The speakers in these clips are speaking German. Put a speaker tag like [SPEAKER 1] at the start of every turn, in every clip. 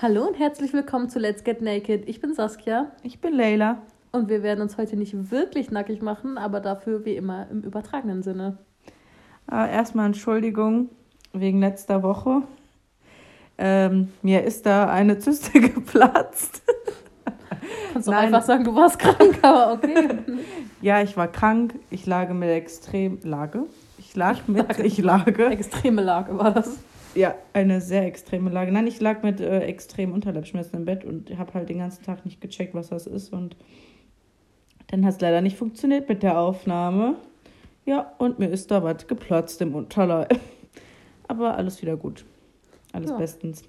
[SPEAKER 1] Hallo und herzlich willkommen zu Let's Get Naked. Ich bin Saskia.
[SPEAKER 2] Ich bin Leila.
[SPEAKER 1] Und wir werden uns heute nicht wirklich nackig machen, aber dafür wie immer im übertragenen Sinne.
[SPEAKER 2] Äh, erstmal Entschuldigung wegen letzter Woche. Ähm, mir ist da eine Zyste geplatzt.
[SPEAKER 1] Kannst du einfach sagen, du warst krank, aber okay.
[SPEAKER 2] ja, ich war krank. Ich lag mit extrem Lage. Ich lag mit ich lage.
[SPEAKER 1] Extreme Lage war das.
[SPEAKER 2] Ja, eine sehr extreme Lage. Nein, ich lag mit äh, extremen Unterleibschmerzen im Bett und habe halt den ganzen Tag nicht gecheckt, was das ist. Und dann hat es leider nicht funktioniert mit der Aufnahme. Ja, und mir ist da was geplatzt im Unterleib. Aber alles wieder gut. Alles ja. bestens.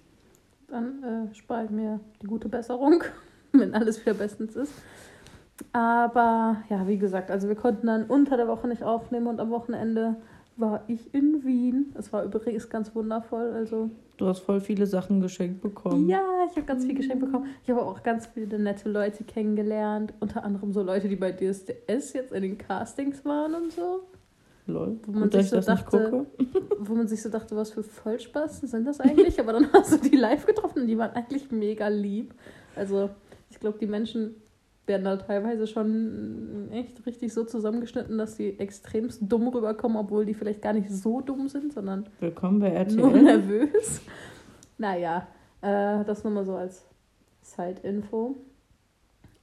[SPEAKER 1] Dann äh, spare ich mir die gute Besserung, wenn alles wieder bestens ist. Aber ja, wie gesagt, also wir konnten dann unter der Woche nicht aufnehmen und am Wochenende war ich in Wien. Es war übrigens ganz wundervoll. Also
[SPEAKER 2] du hast voll viele Sachen geschenkt bekommen.
[SPEAKER 1] Ja, ich habe ganz viel geschenkt bekommen. Ich habe auch ganz viele nette Leute kennengelernt. Unter anderem so Leute, die bei DSDS jetzt in den Castings waren und so. Lol. Wo man, sich so dachte, wo man sich so dachte, was für Vollspaß sind das eigentlich? Aber dann hast du die live getroffen und die waren eigentlich mega lieb. Also ich glaube, die Menschen werden da teilweise schon echt richtig so zusammengeschnitten, dass sie extremst dumm rüberkommen, obwohl die vielleicht gar nicht so dumm sind, sondern
[SPEAKER 2] Willkommen bei RTL.
[SPEAKER 1] nur nervös. Naja, äh, das nur mal so als Side-Info.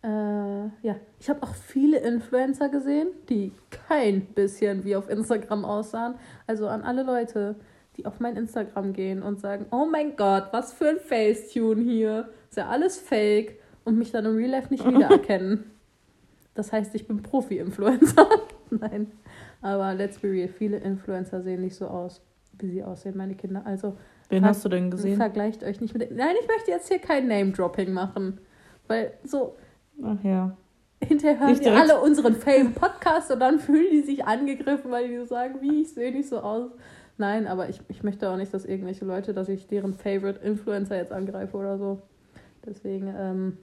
[SPEAKER 1] Äh, ja, ich habe auch viele Influencer gesehen, die kein bisschen wie auf Instagram aussahen. Also an alle Leute, die auf mein Instagram gehen und sagen, oh mein Gott, was für ein Facetune hier. Ist ja alles fake und mich dann im Real Life nicht wiedererkennen. Das heißt, ich bin Profi-Influencer. Nein. Aber let's be real, viele Influencer sehen nicht so aus, wie sie aussehen, meine Kinder. Also.
[SPEAKER 2] Wen hast du denn gesehen?
[SPEAKER 1] Vergleicht euch nicht mit. Nein, ich möchte jetzt hier kein Name-Dropping machen. Weil so.
[SPEAKER 2] Ach ja.
[SPEAKER 1] Hinterher hören die alle unseren Fame-Podcast und dann fühlen die sich angegriffen, weil die so sagen, wie, ich sehe nicht so aus. Nein, aber ich, ich möchte auch nicht, dass irgendwelche Leute, dass ich deren Favorite Influencer jetzt angreife oder so. Deswegen, ähm,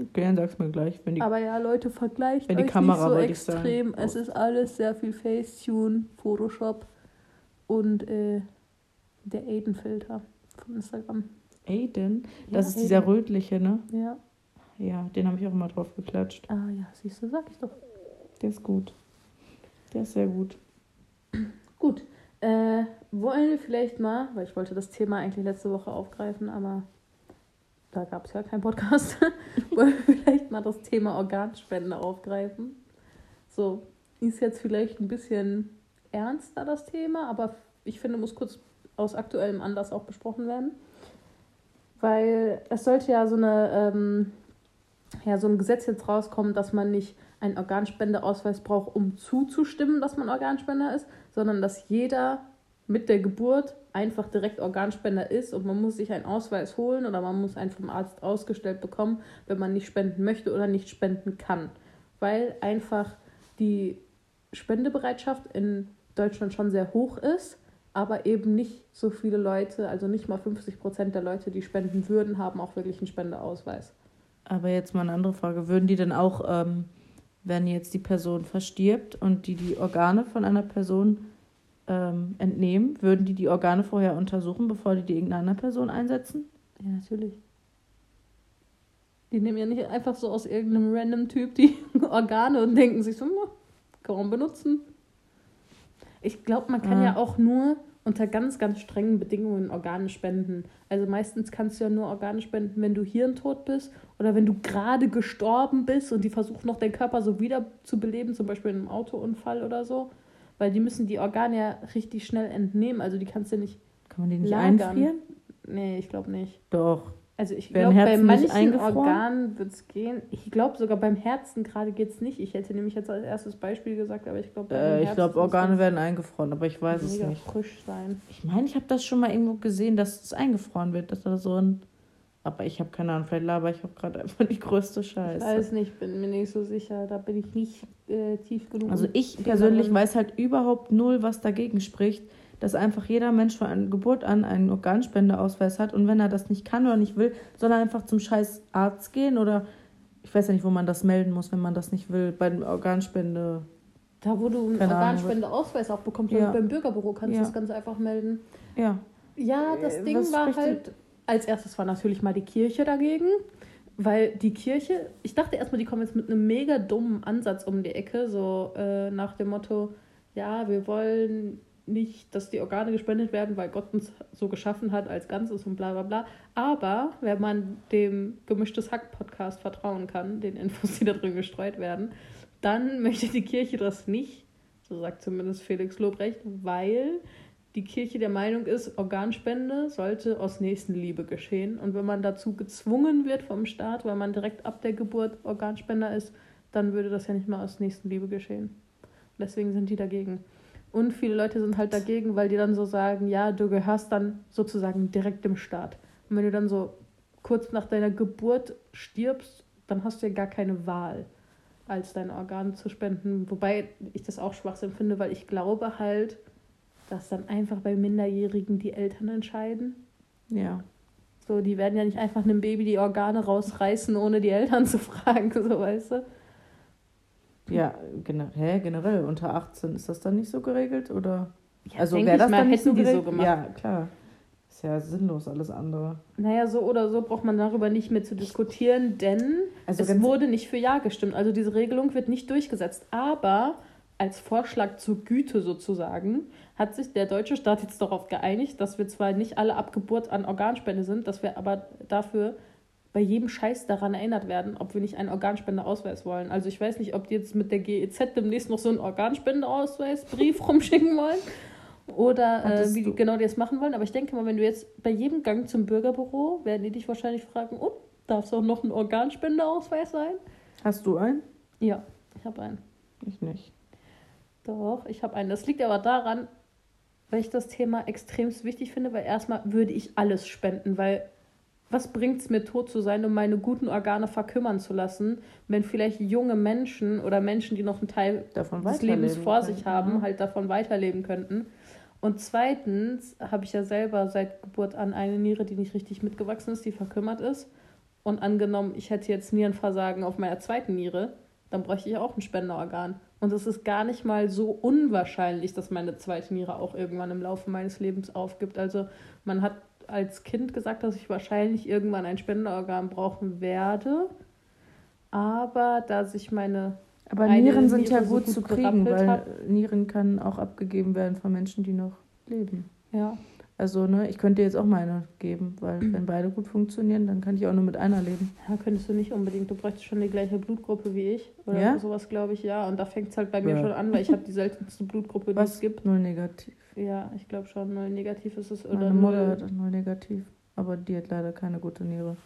[SPEAKER 2] Okay, dann sag's mir gleich.
[SPEAKER 1] Wenn die, Aber ja, Leute, vergleicht wenn die euch Kamera, nicht so extrem. Es ist alles sehr viel Facetune, Photoshop und äh, der Aiden-Filter von Instagram.
[SPEAKER 2] Aiden? Das ja, ist Aiden. dieser rötliche, ne?
[SPEAKER 1] Ja.
[SPEAKER 2] Ja, den habe ich auch immer drauf geklatscht.
[SPEAKER 1] Ah ja, siehst du, sag ich doch.
[SPEAKER 2] Der ist gut. Der ist sehr gut.
[SPEAKER 1] Gut. Äh, wollen wir vielleicht mal, weil ich wollte das Thema eigentlich letzte Woche aufgreifen, aber da gab es ja keinen Podcast, wollen wir vielleicht mal das Thema Organspende aufgreifen. So, ist jetzt vielleicht ein bisschen ernster das Thema, aber ich finde, muss kurz aus aktuellem Anlass auch besprochen werden. Weil es sollte ja so eine, ähm, ja, so ein Gesetz jetzt rauskommen, dass man nicht einen Organspendeausweis braucht, um zuzustimmen, dass man Organspender ist, sondern dass jeder mit der Geburt einfach direkt Organspender ist und man muss sich einen Ausweis holen oder man muss einen vom Arzt ausgestellt bekommen, wenn man nicht spenden möchte oder nicht spenden kann. Weil einfach die Spendebereitschaft in Deutschland schon sehr hoch ist, aber eben nicht so viele Leute, also nicht mal 50 Prozent der Leute, die spenden würden, haben auch wirklich einen Spendeausweis.
[SPEAKER 2] Aber jetzt mal eine andere Frage. Würden die denn auch, ähm, wenn jetzt die Person verstirbt und die die Organe von einer Person ähm, entnehmen, würden die die Organe vorher untersuchen, bevor die die irgendeiner Person einsetzen?
[SPEAKER 1] Ja, natürlich. Die nehmen ja nicht einfach so aus irgendeinem random Typ die Organe und denken sich so, kann man benutzen. Ich glaube, man kann ah. ja auch nur unter ganz, ganz strengen Bedingungen Organe spenden. Also meistens kannst du ja nur Organe spenden, wenn du hirntot bist oder wenn du gerade gestorben bist und die versuchen noch deinen Körper so wieder zu beleben, zum Beispiel in einem Autounfall oder so weil die müssen die Organe ja richtig schnell entnehmen. Also die kannst du nicht.
[SPEAKER 2] Kann man die nicht lagern. einfrieren?
[SPEAKER 1] Nee, ich glaube nicht.
[SPEAKER 2] Doch.
[SPEAKER 1] Also ich glaube, bei manchen Organen wird es gehen. Ich glaube sogar beim Herzen gerade geht es nicht. Ich hätte nämlich jetzt als erstes Beispiel gesagt, aber ich glaube,
[SPEAKER 2] äh, Ich glaube, Organe werden eingefroren, aber ich weiß es nicht.
[SPEAKER 1] frisch sein.
[SPEAKER 2] Ich meine, ich habe das schon mal irgendwo gesehen, dass es eingefroren wird, dass da so ein aber ich habe keine Ahnung, vielleicht laber ich auch gerade einfach die größte Scheiße.
[SPEAKER 1] Ich weiß nicht, bin mir nicht so sicher. Da bin ich nicht äh, tief genug.
[SPEAKER 2] Also ich persönlich weiß halt überhaupt null, was dagegen spricht, dass einfach jeder Mensch von Geburt an einen Organspendeausweis hat und wenn er das nicht kann oder nicht will, soll er einfach zum scheiß Arzt gehen oder ich weiß ja nicht, wo man das melden muss, wenn man das nicht will, bei der Organspende.
[SPEAKER 1] Da, wo du einen Organspendeausweis auch bekommst, ja. beim Bürgerbüro kannst ja. du das ganz einfach melden.
[SPEAKER 2] Ja.
[SPEAKER 1] Ja, das äh, Ding was war halt als erstes war natürlich mal die Kirche dagegen, weil die Kirche, ich dachte erstmal, die kommen jetzt mit einem mega dummen Ansatz um die Ecke, so äh, nach dem Motto, ja, wir wollen nicht, dass die Organe gespendet werden, weil Gott uns so geschaffen hat als Ganzes und bla bla bla. Aber wenn man dem Gemischtes Hack-Podcast vertrauen kann, den Infos, die da drin gestreut werden, dann möchte die Kirche das nicht, so sagt zumindest Felix Lobrecht, weil die Kirche der Meinung ist, Organspende sollte aus Nächstenliebe geschehen. Und wenn man dazu gezwungen wird vom Staat, weil man direkt ab der Geburt Organspender ist, dann würde das ja nicht mal aus Nächstenliebe geschehen. Deswegen sind die dagegen. Und viele Leute sind halt dagegen, weil die dann so sagen, ja, du gehörst dann sozusagen direkt dem Staat. Und wenn du dann so kurz nach deiner Geburt stirbst, dann hast du ja gar keine Wahl, als dein Organ zu spenden. Wobei ich das auch Schwachsinn finde, weil ich glaube halt, dass dann einfach bei Minderjährigen die Eltern entscheiden.
[SPEAKER 2] Ja.
[SPEAKER 1] So, die werden ja nicht einfach einem Baby die Organe rausreißen, ohne die Eltern zu fragen, so weißt du.
[SPEAKER 2] Ja, generell, generell unter 18 ist das dann nicht so geregelt oder?
[SPEAKER 1] Ja,
[SPEAKER 2] also wäre das
[SPEAKER 1] mal,
[SPEAKER 2] dann nicht so
[SPEAKER 1] so
[SPEAKER 2] geregelt?
[SPEAKER 1] gemacht.
[SPEAKER 2] Ja, klar. Ist ja sinnlos alles andere.
[SPEAKER 1] Naja, so oder so braucht man darüber nicht mehr zu diskutieren, denn
[SPEAKER 2] Also
[SPEAKER 1] es wurde nicht für Ja gestimmt. Also diese Regelung wird nicht durchgesetzt. Aber als Vorschlag zur Güte sozusagen hat sich der deutsche Staat jetzt darauf geeinigt, dass wir zwar nicht alle ab Geburt an Organspende sind, dass wir aber dafür bei jedem Scheiß daran erinnert werden, ob wir nicht einen Organspendeausweis wollen. Also ich weiß nicht, ob die jetzt mit der GEZ demnächst noch so einen Organspendeausweisbrief rumschicken wollen oder äh, wie die genau die das machen wollen. Aber ich denke mal, wenn du jetzt bei jedem Gang zum Bürgerbüro, werden die dich wahrscheinlich fragen, oh, darf es auch noch ein Organspendeausweis sein?
[SPEAKER 2] Hast du einen?
[SPEAKER 1] Ja, ich habe einen.
[SPEAKER 2] Ich nicht.
[SPEAKER 1] Doch, ich habe einen. Das liegt aber daran, weil ich das Thema extremst wichtig finde, weil erstmal würde ich alles spenden, weil was bringt es mir, tot zu sein, um meine guten Organe verkümmern zu lassen, wenn vielleicht junge Menschen oder Menschen, die noch einen Teil
[SPEAKER 2] Davon
[SPEAKER 1] des Lebens vor sich
[SPEAKER 2] können,
[SPEAKER 1] haben,
[SPEAKER 2] ja.
[SPEAKER 1] halt davon weiterleben könnten. Und zweitens habe ich ja selber seit Geburt an eine Niere, die nicht richtig mitgewachsen ist, die verkümmert ist. Und angenommen, ich hätte jetzt Nierenversagen auf meiner zweiten Niere, dann bräuchte ich auch ein Spenderorgan. Und es ist gar nicht mal so unwahrscheinlich, dass meine zweite Niere auch irgendwann im Laufe meines Lebens aufgibt. Also man hat als Kind gesagt, dass ich wahrscheinlich irgendwann ein Spenderorgan brauchen werde. Aber da sich meine
[SPEAKER 2] Aber Nieren sind
[SPEAKER 1] Niere
[SPEAKER 2] ja
[SPEAKER 1] so
[SPEAKER 2] gut
[SPEAKER 1] gut
[SPEAKER 2] zu kriegen, weil
[SPEAKER 1] hat.
[SPEAKER 2] Nieren kann auch abgegeben werden von Menschen, die noch leben.
[SPEAKER 1] ja,
[SPEAKER 2] Also, ne, ich könnte dir jetzt auch meine geben, weil wenn beide gut funktionieren, dann kann ich auch nur mit einer leben.
[SPEAKER 1] Ja, könntest du nicht unbedingt. Du bräuchtest schon die gleiche Blutgruppe wie ich. Oder
[SPEAKER 2] Ja?
[SPEAKER 1] sowas, glaube ich, ja. Und da fängt es halt bei mir
[SPEAKER 2] Ja.
[SPEAKER 1] schon an, weil ich habe die seltenste Blutgruppe, die
[SPEAKER 2] Was
[SPEAKER 1] es gibt.
[SPEAKER 2] Null negativ.
[SPEAKER 1] Ja, ich glaube schon. Null negativ ist es. Oder
[SPEAKER 2] Meine Mutter
[SPEAKER 1] null.
[SPEAKER 2] hat null negativ, aber die hat leider keine gute Niere.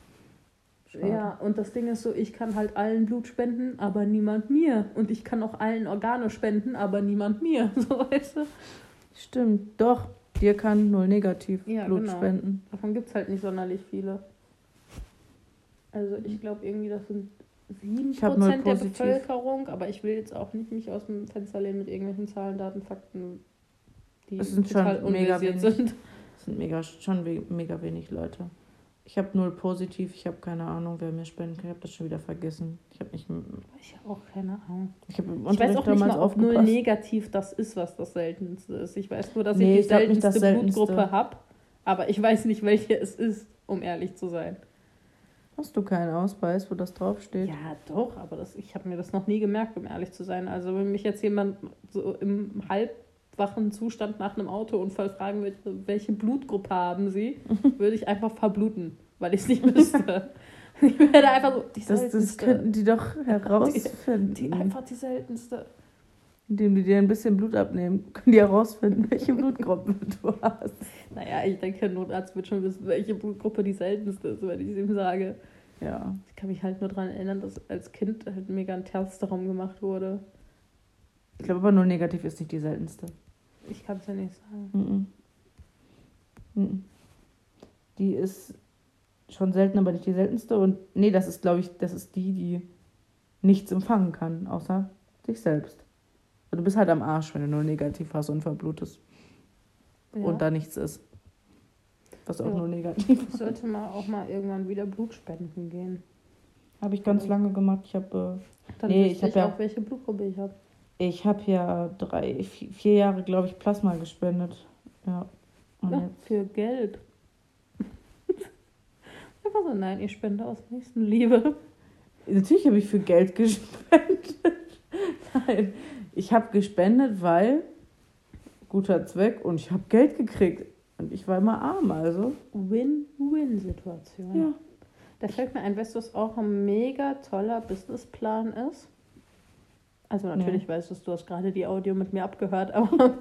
[SPEAKER 2] Schade.
[SPEAKER 1] Ja, und das Ding ist so, ich kann halt allen Blut spenden, aber niemand mir. Und ich kann auch allen Organe spenden, aber niemand mir. So weißt du?
[SPEAKER 2] Stimmt, doch. Dir kann null negativ
[SPEAKER 1] Ja,
[SPEAKER 2] Blut
[SPEAKER 1] genau.
[SPEAKER 2] spenden.
[SPEAKER 1] Davon gibt es halt nicht sonderlich viele. Also ich glaube irgendwie, das sind 7%
[SPEAKER 2] Ich hab null
[SPEAKER 1] der. Bevölkerung, aber ich will jetzt auch nicht mich aus dem Fenster lehnen mit irgendwelchen Zahlen, Daten, Fakten, die total
[SPEAKER 2] schon wenig.
[SPEAKER 1] sind.
[SPEAKER 2] Das sind mega, schon mega wenig Leute. Ich habe null positiv, ich habe keine Ahnung, wer mir spenden kann. Ich habe das schon wieder vergessen. Ich habe nicht.
[SPEAKER 1] Ich habe auch keine Ahnung.
[SPEAKER 2] Ich
[SPEAKER 1] Ich weiß auch nicht mal, ob null negativ das ist, was das seltenste ist. Ich weiß nur, dass
[SPEAKER 2] Nee,
[SPEAKER 1] ich die
[SPEAKER 2] ich
[SPEAKER 1] seltenste,
[SPEAKER 2] seltenste.
[SPEAKER 1] Blutgruppe habe, aber ich weiß nicht, welche es ist, um ehrlich zu sein.
[SPEAKER 2] Hast du keinen Ausweis, wo das draufsteht?
[SPEAKER 1] Ja, doch, aber das, ich habe mir das noch nie gemerkt, um ehrlich zu sein. Also wenn mich jetzt jemand so im halbwachen Zustand nach einem Autounfall fragen würde, welche Blutgruppe haben Sie, würde ich einfach verbluten, weil ich es nicht wüsste. ich werde einfach so, die
[SPEAKER 2] Das, das könnten die doch herausfinden.
[SPEAKER 1] die, einfach die seltenste.
[SPEAKER 2] Indem die dir ein bisschen Blut abnehmen, können die herausfinden, welche Blutgruppe du hast.
[SPEAKER 1] Naja, ich denke, ein Notarzt wird schon wissen, welche Blutgruppe die seltenste ist, wenn ich es ihm sage.
[SPEAKER 2] Ja.
[SPEAKER 1] Ich kann mich halt nur daran erinnern, dass als Kind halt mega ein Terz darum gemacht wurde.
[SPEAKER 2] Ich glaube aber null negativ ist nicht die seltenste.
[SPEAKER 1] Ich kann es ja nicht sagen.
[SPEAKER 2] Mhm. Mhm. Die ist schon selten, aber nicht die seltenste. Und nee, das ist, glaube ich, das ist die, die nichts empfangen kann, außer sich selbst. Also du bist halt am Arsch, wenn du null negativ hast und verblutest
[SPEAKER 1] Ja.
[SPEAKER 2] und da nichts ist. Was auch
[SPEAKER 1] Ja.
[SPEAKER 2] nur negativ
[SPEAKER 1] Ich sollte mal auch mal irgendwann wieder Blut spenden gehen.
[SPEAKER 2] Habe ich ganz lange gemacht. Ich habe
[SPEAKER 1] Dann
[SPEAKER 2] Nee, ich hab
[SPEAKER 1] ich
[SPEAKER 2] ja-
[SPEAKER 1] auch, welche Blutgruppe ich habe.
[SPEAKER 2] Ich habe ja drei, vi- vier Jahre, glaube ich, Plasma gespendet. Ja. Jetzt,
[SPEAKER 1] für Geld. nein, ich spende aus Nächstenliebe.
[SPEAKER 2] Natürlich habe ich für Geld gespendet. Nein, ich habe gespendet, weil guter Zweck und ich habe Geld gekriegt. Und ich war immer arm, also.
[SPEAKER 1] Win-Win-Situation.
[SPEAKER 2] Ja.
[SPEAKER 1] Da fällt mir ein, weißt du, was auch ein mega toller Businessplan ist? Also natürlich weißt du, du hast gerade die Audio mit mir abgehört, aber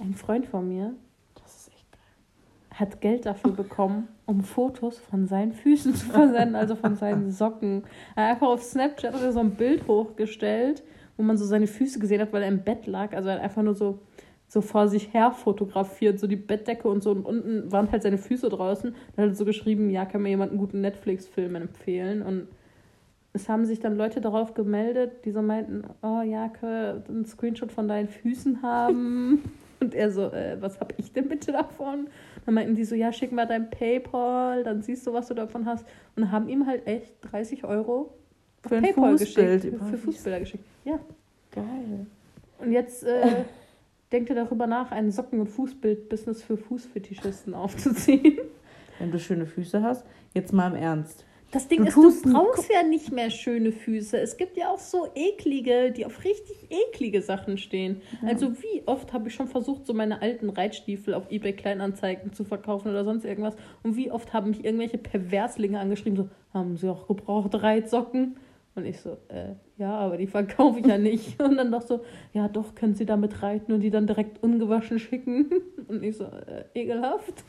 [SPEAKER 1] ein Freund von mir
[SPEAKER 2] Das ist echt geil.
[SPEAKER 1] hat Geld dafür bekommen, um Fotos von seinen Füßen zu versenden, also von seinen Socken. Er hat einfach auf Snapchat hat er so ein Bild hochgestellt, wo man so seine Füße gesehen hat, weil er im Bett lag. Also er hat einfach nur so, so vor sich her fotografiert, so die Bettdecke und so. Und unten waren halt seine Füße draußen. Dann hat er so geschrieben, ja, kann mir jemand einen guten Netflix-Film empfehlen. Und es haben sich dann Leute darauf gemeldet, die so meinten, oh Jake, einen Screenshot von deinen Füßen haben. Und er so, äh, was hab ich denn bitte davon? Dann meinten die so, ja, schick mal dein Paypal, dann siehst du, was du davon hast. Und haben ihm halt echt 30 Euro
[SPEAKER 2] Für
[SPEAKER 1] Paypal
[SPEAKER 2] Fußbild.
[SPEAKER 1] geschickt. Für, für Fußbilder geschickt. Ja.
[SPEAKER 2] Geil.
[SPEAKER 1] Und jetzt äh, denkt er darüber nach, ein Socken- und Fußbild-Business für Fußfetischisten aufzuziehen.
[SPEAKER 2] Wenn du schöne Füße hast, jetzt mal im Ernst.
[SPEAKER 1] Das Ding
[SPEAKER 2] Du
[SPEAKER 1] ist, du brauchst ja nicht mehr schöne Füße. Es gibt ja auch so eklige, die auf richtig eklige Sachen stehen. Also wie oft habe ich schon versucht, so meine alten Reitstiefel auf eBay Kleinanzeigen zu verkaufen oder sonst irgendwas. Und wie oft haben mich irgendwelche Perverslinge angeschrieben, so, haben sie auch gebraucht Reitsocken? Und ich so, äh, ja, aber die verkaufe ich ja nicht. Und dann doch so, ja doch, können sie damit reiten und die dann direkt ungewaschen schicken. Und ich so, äh, ekelhaft.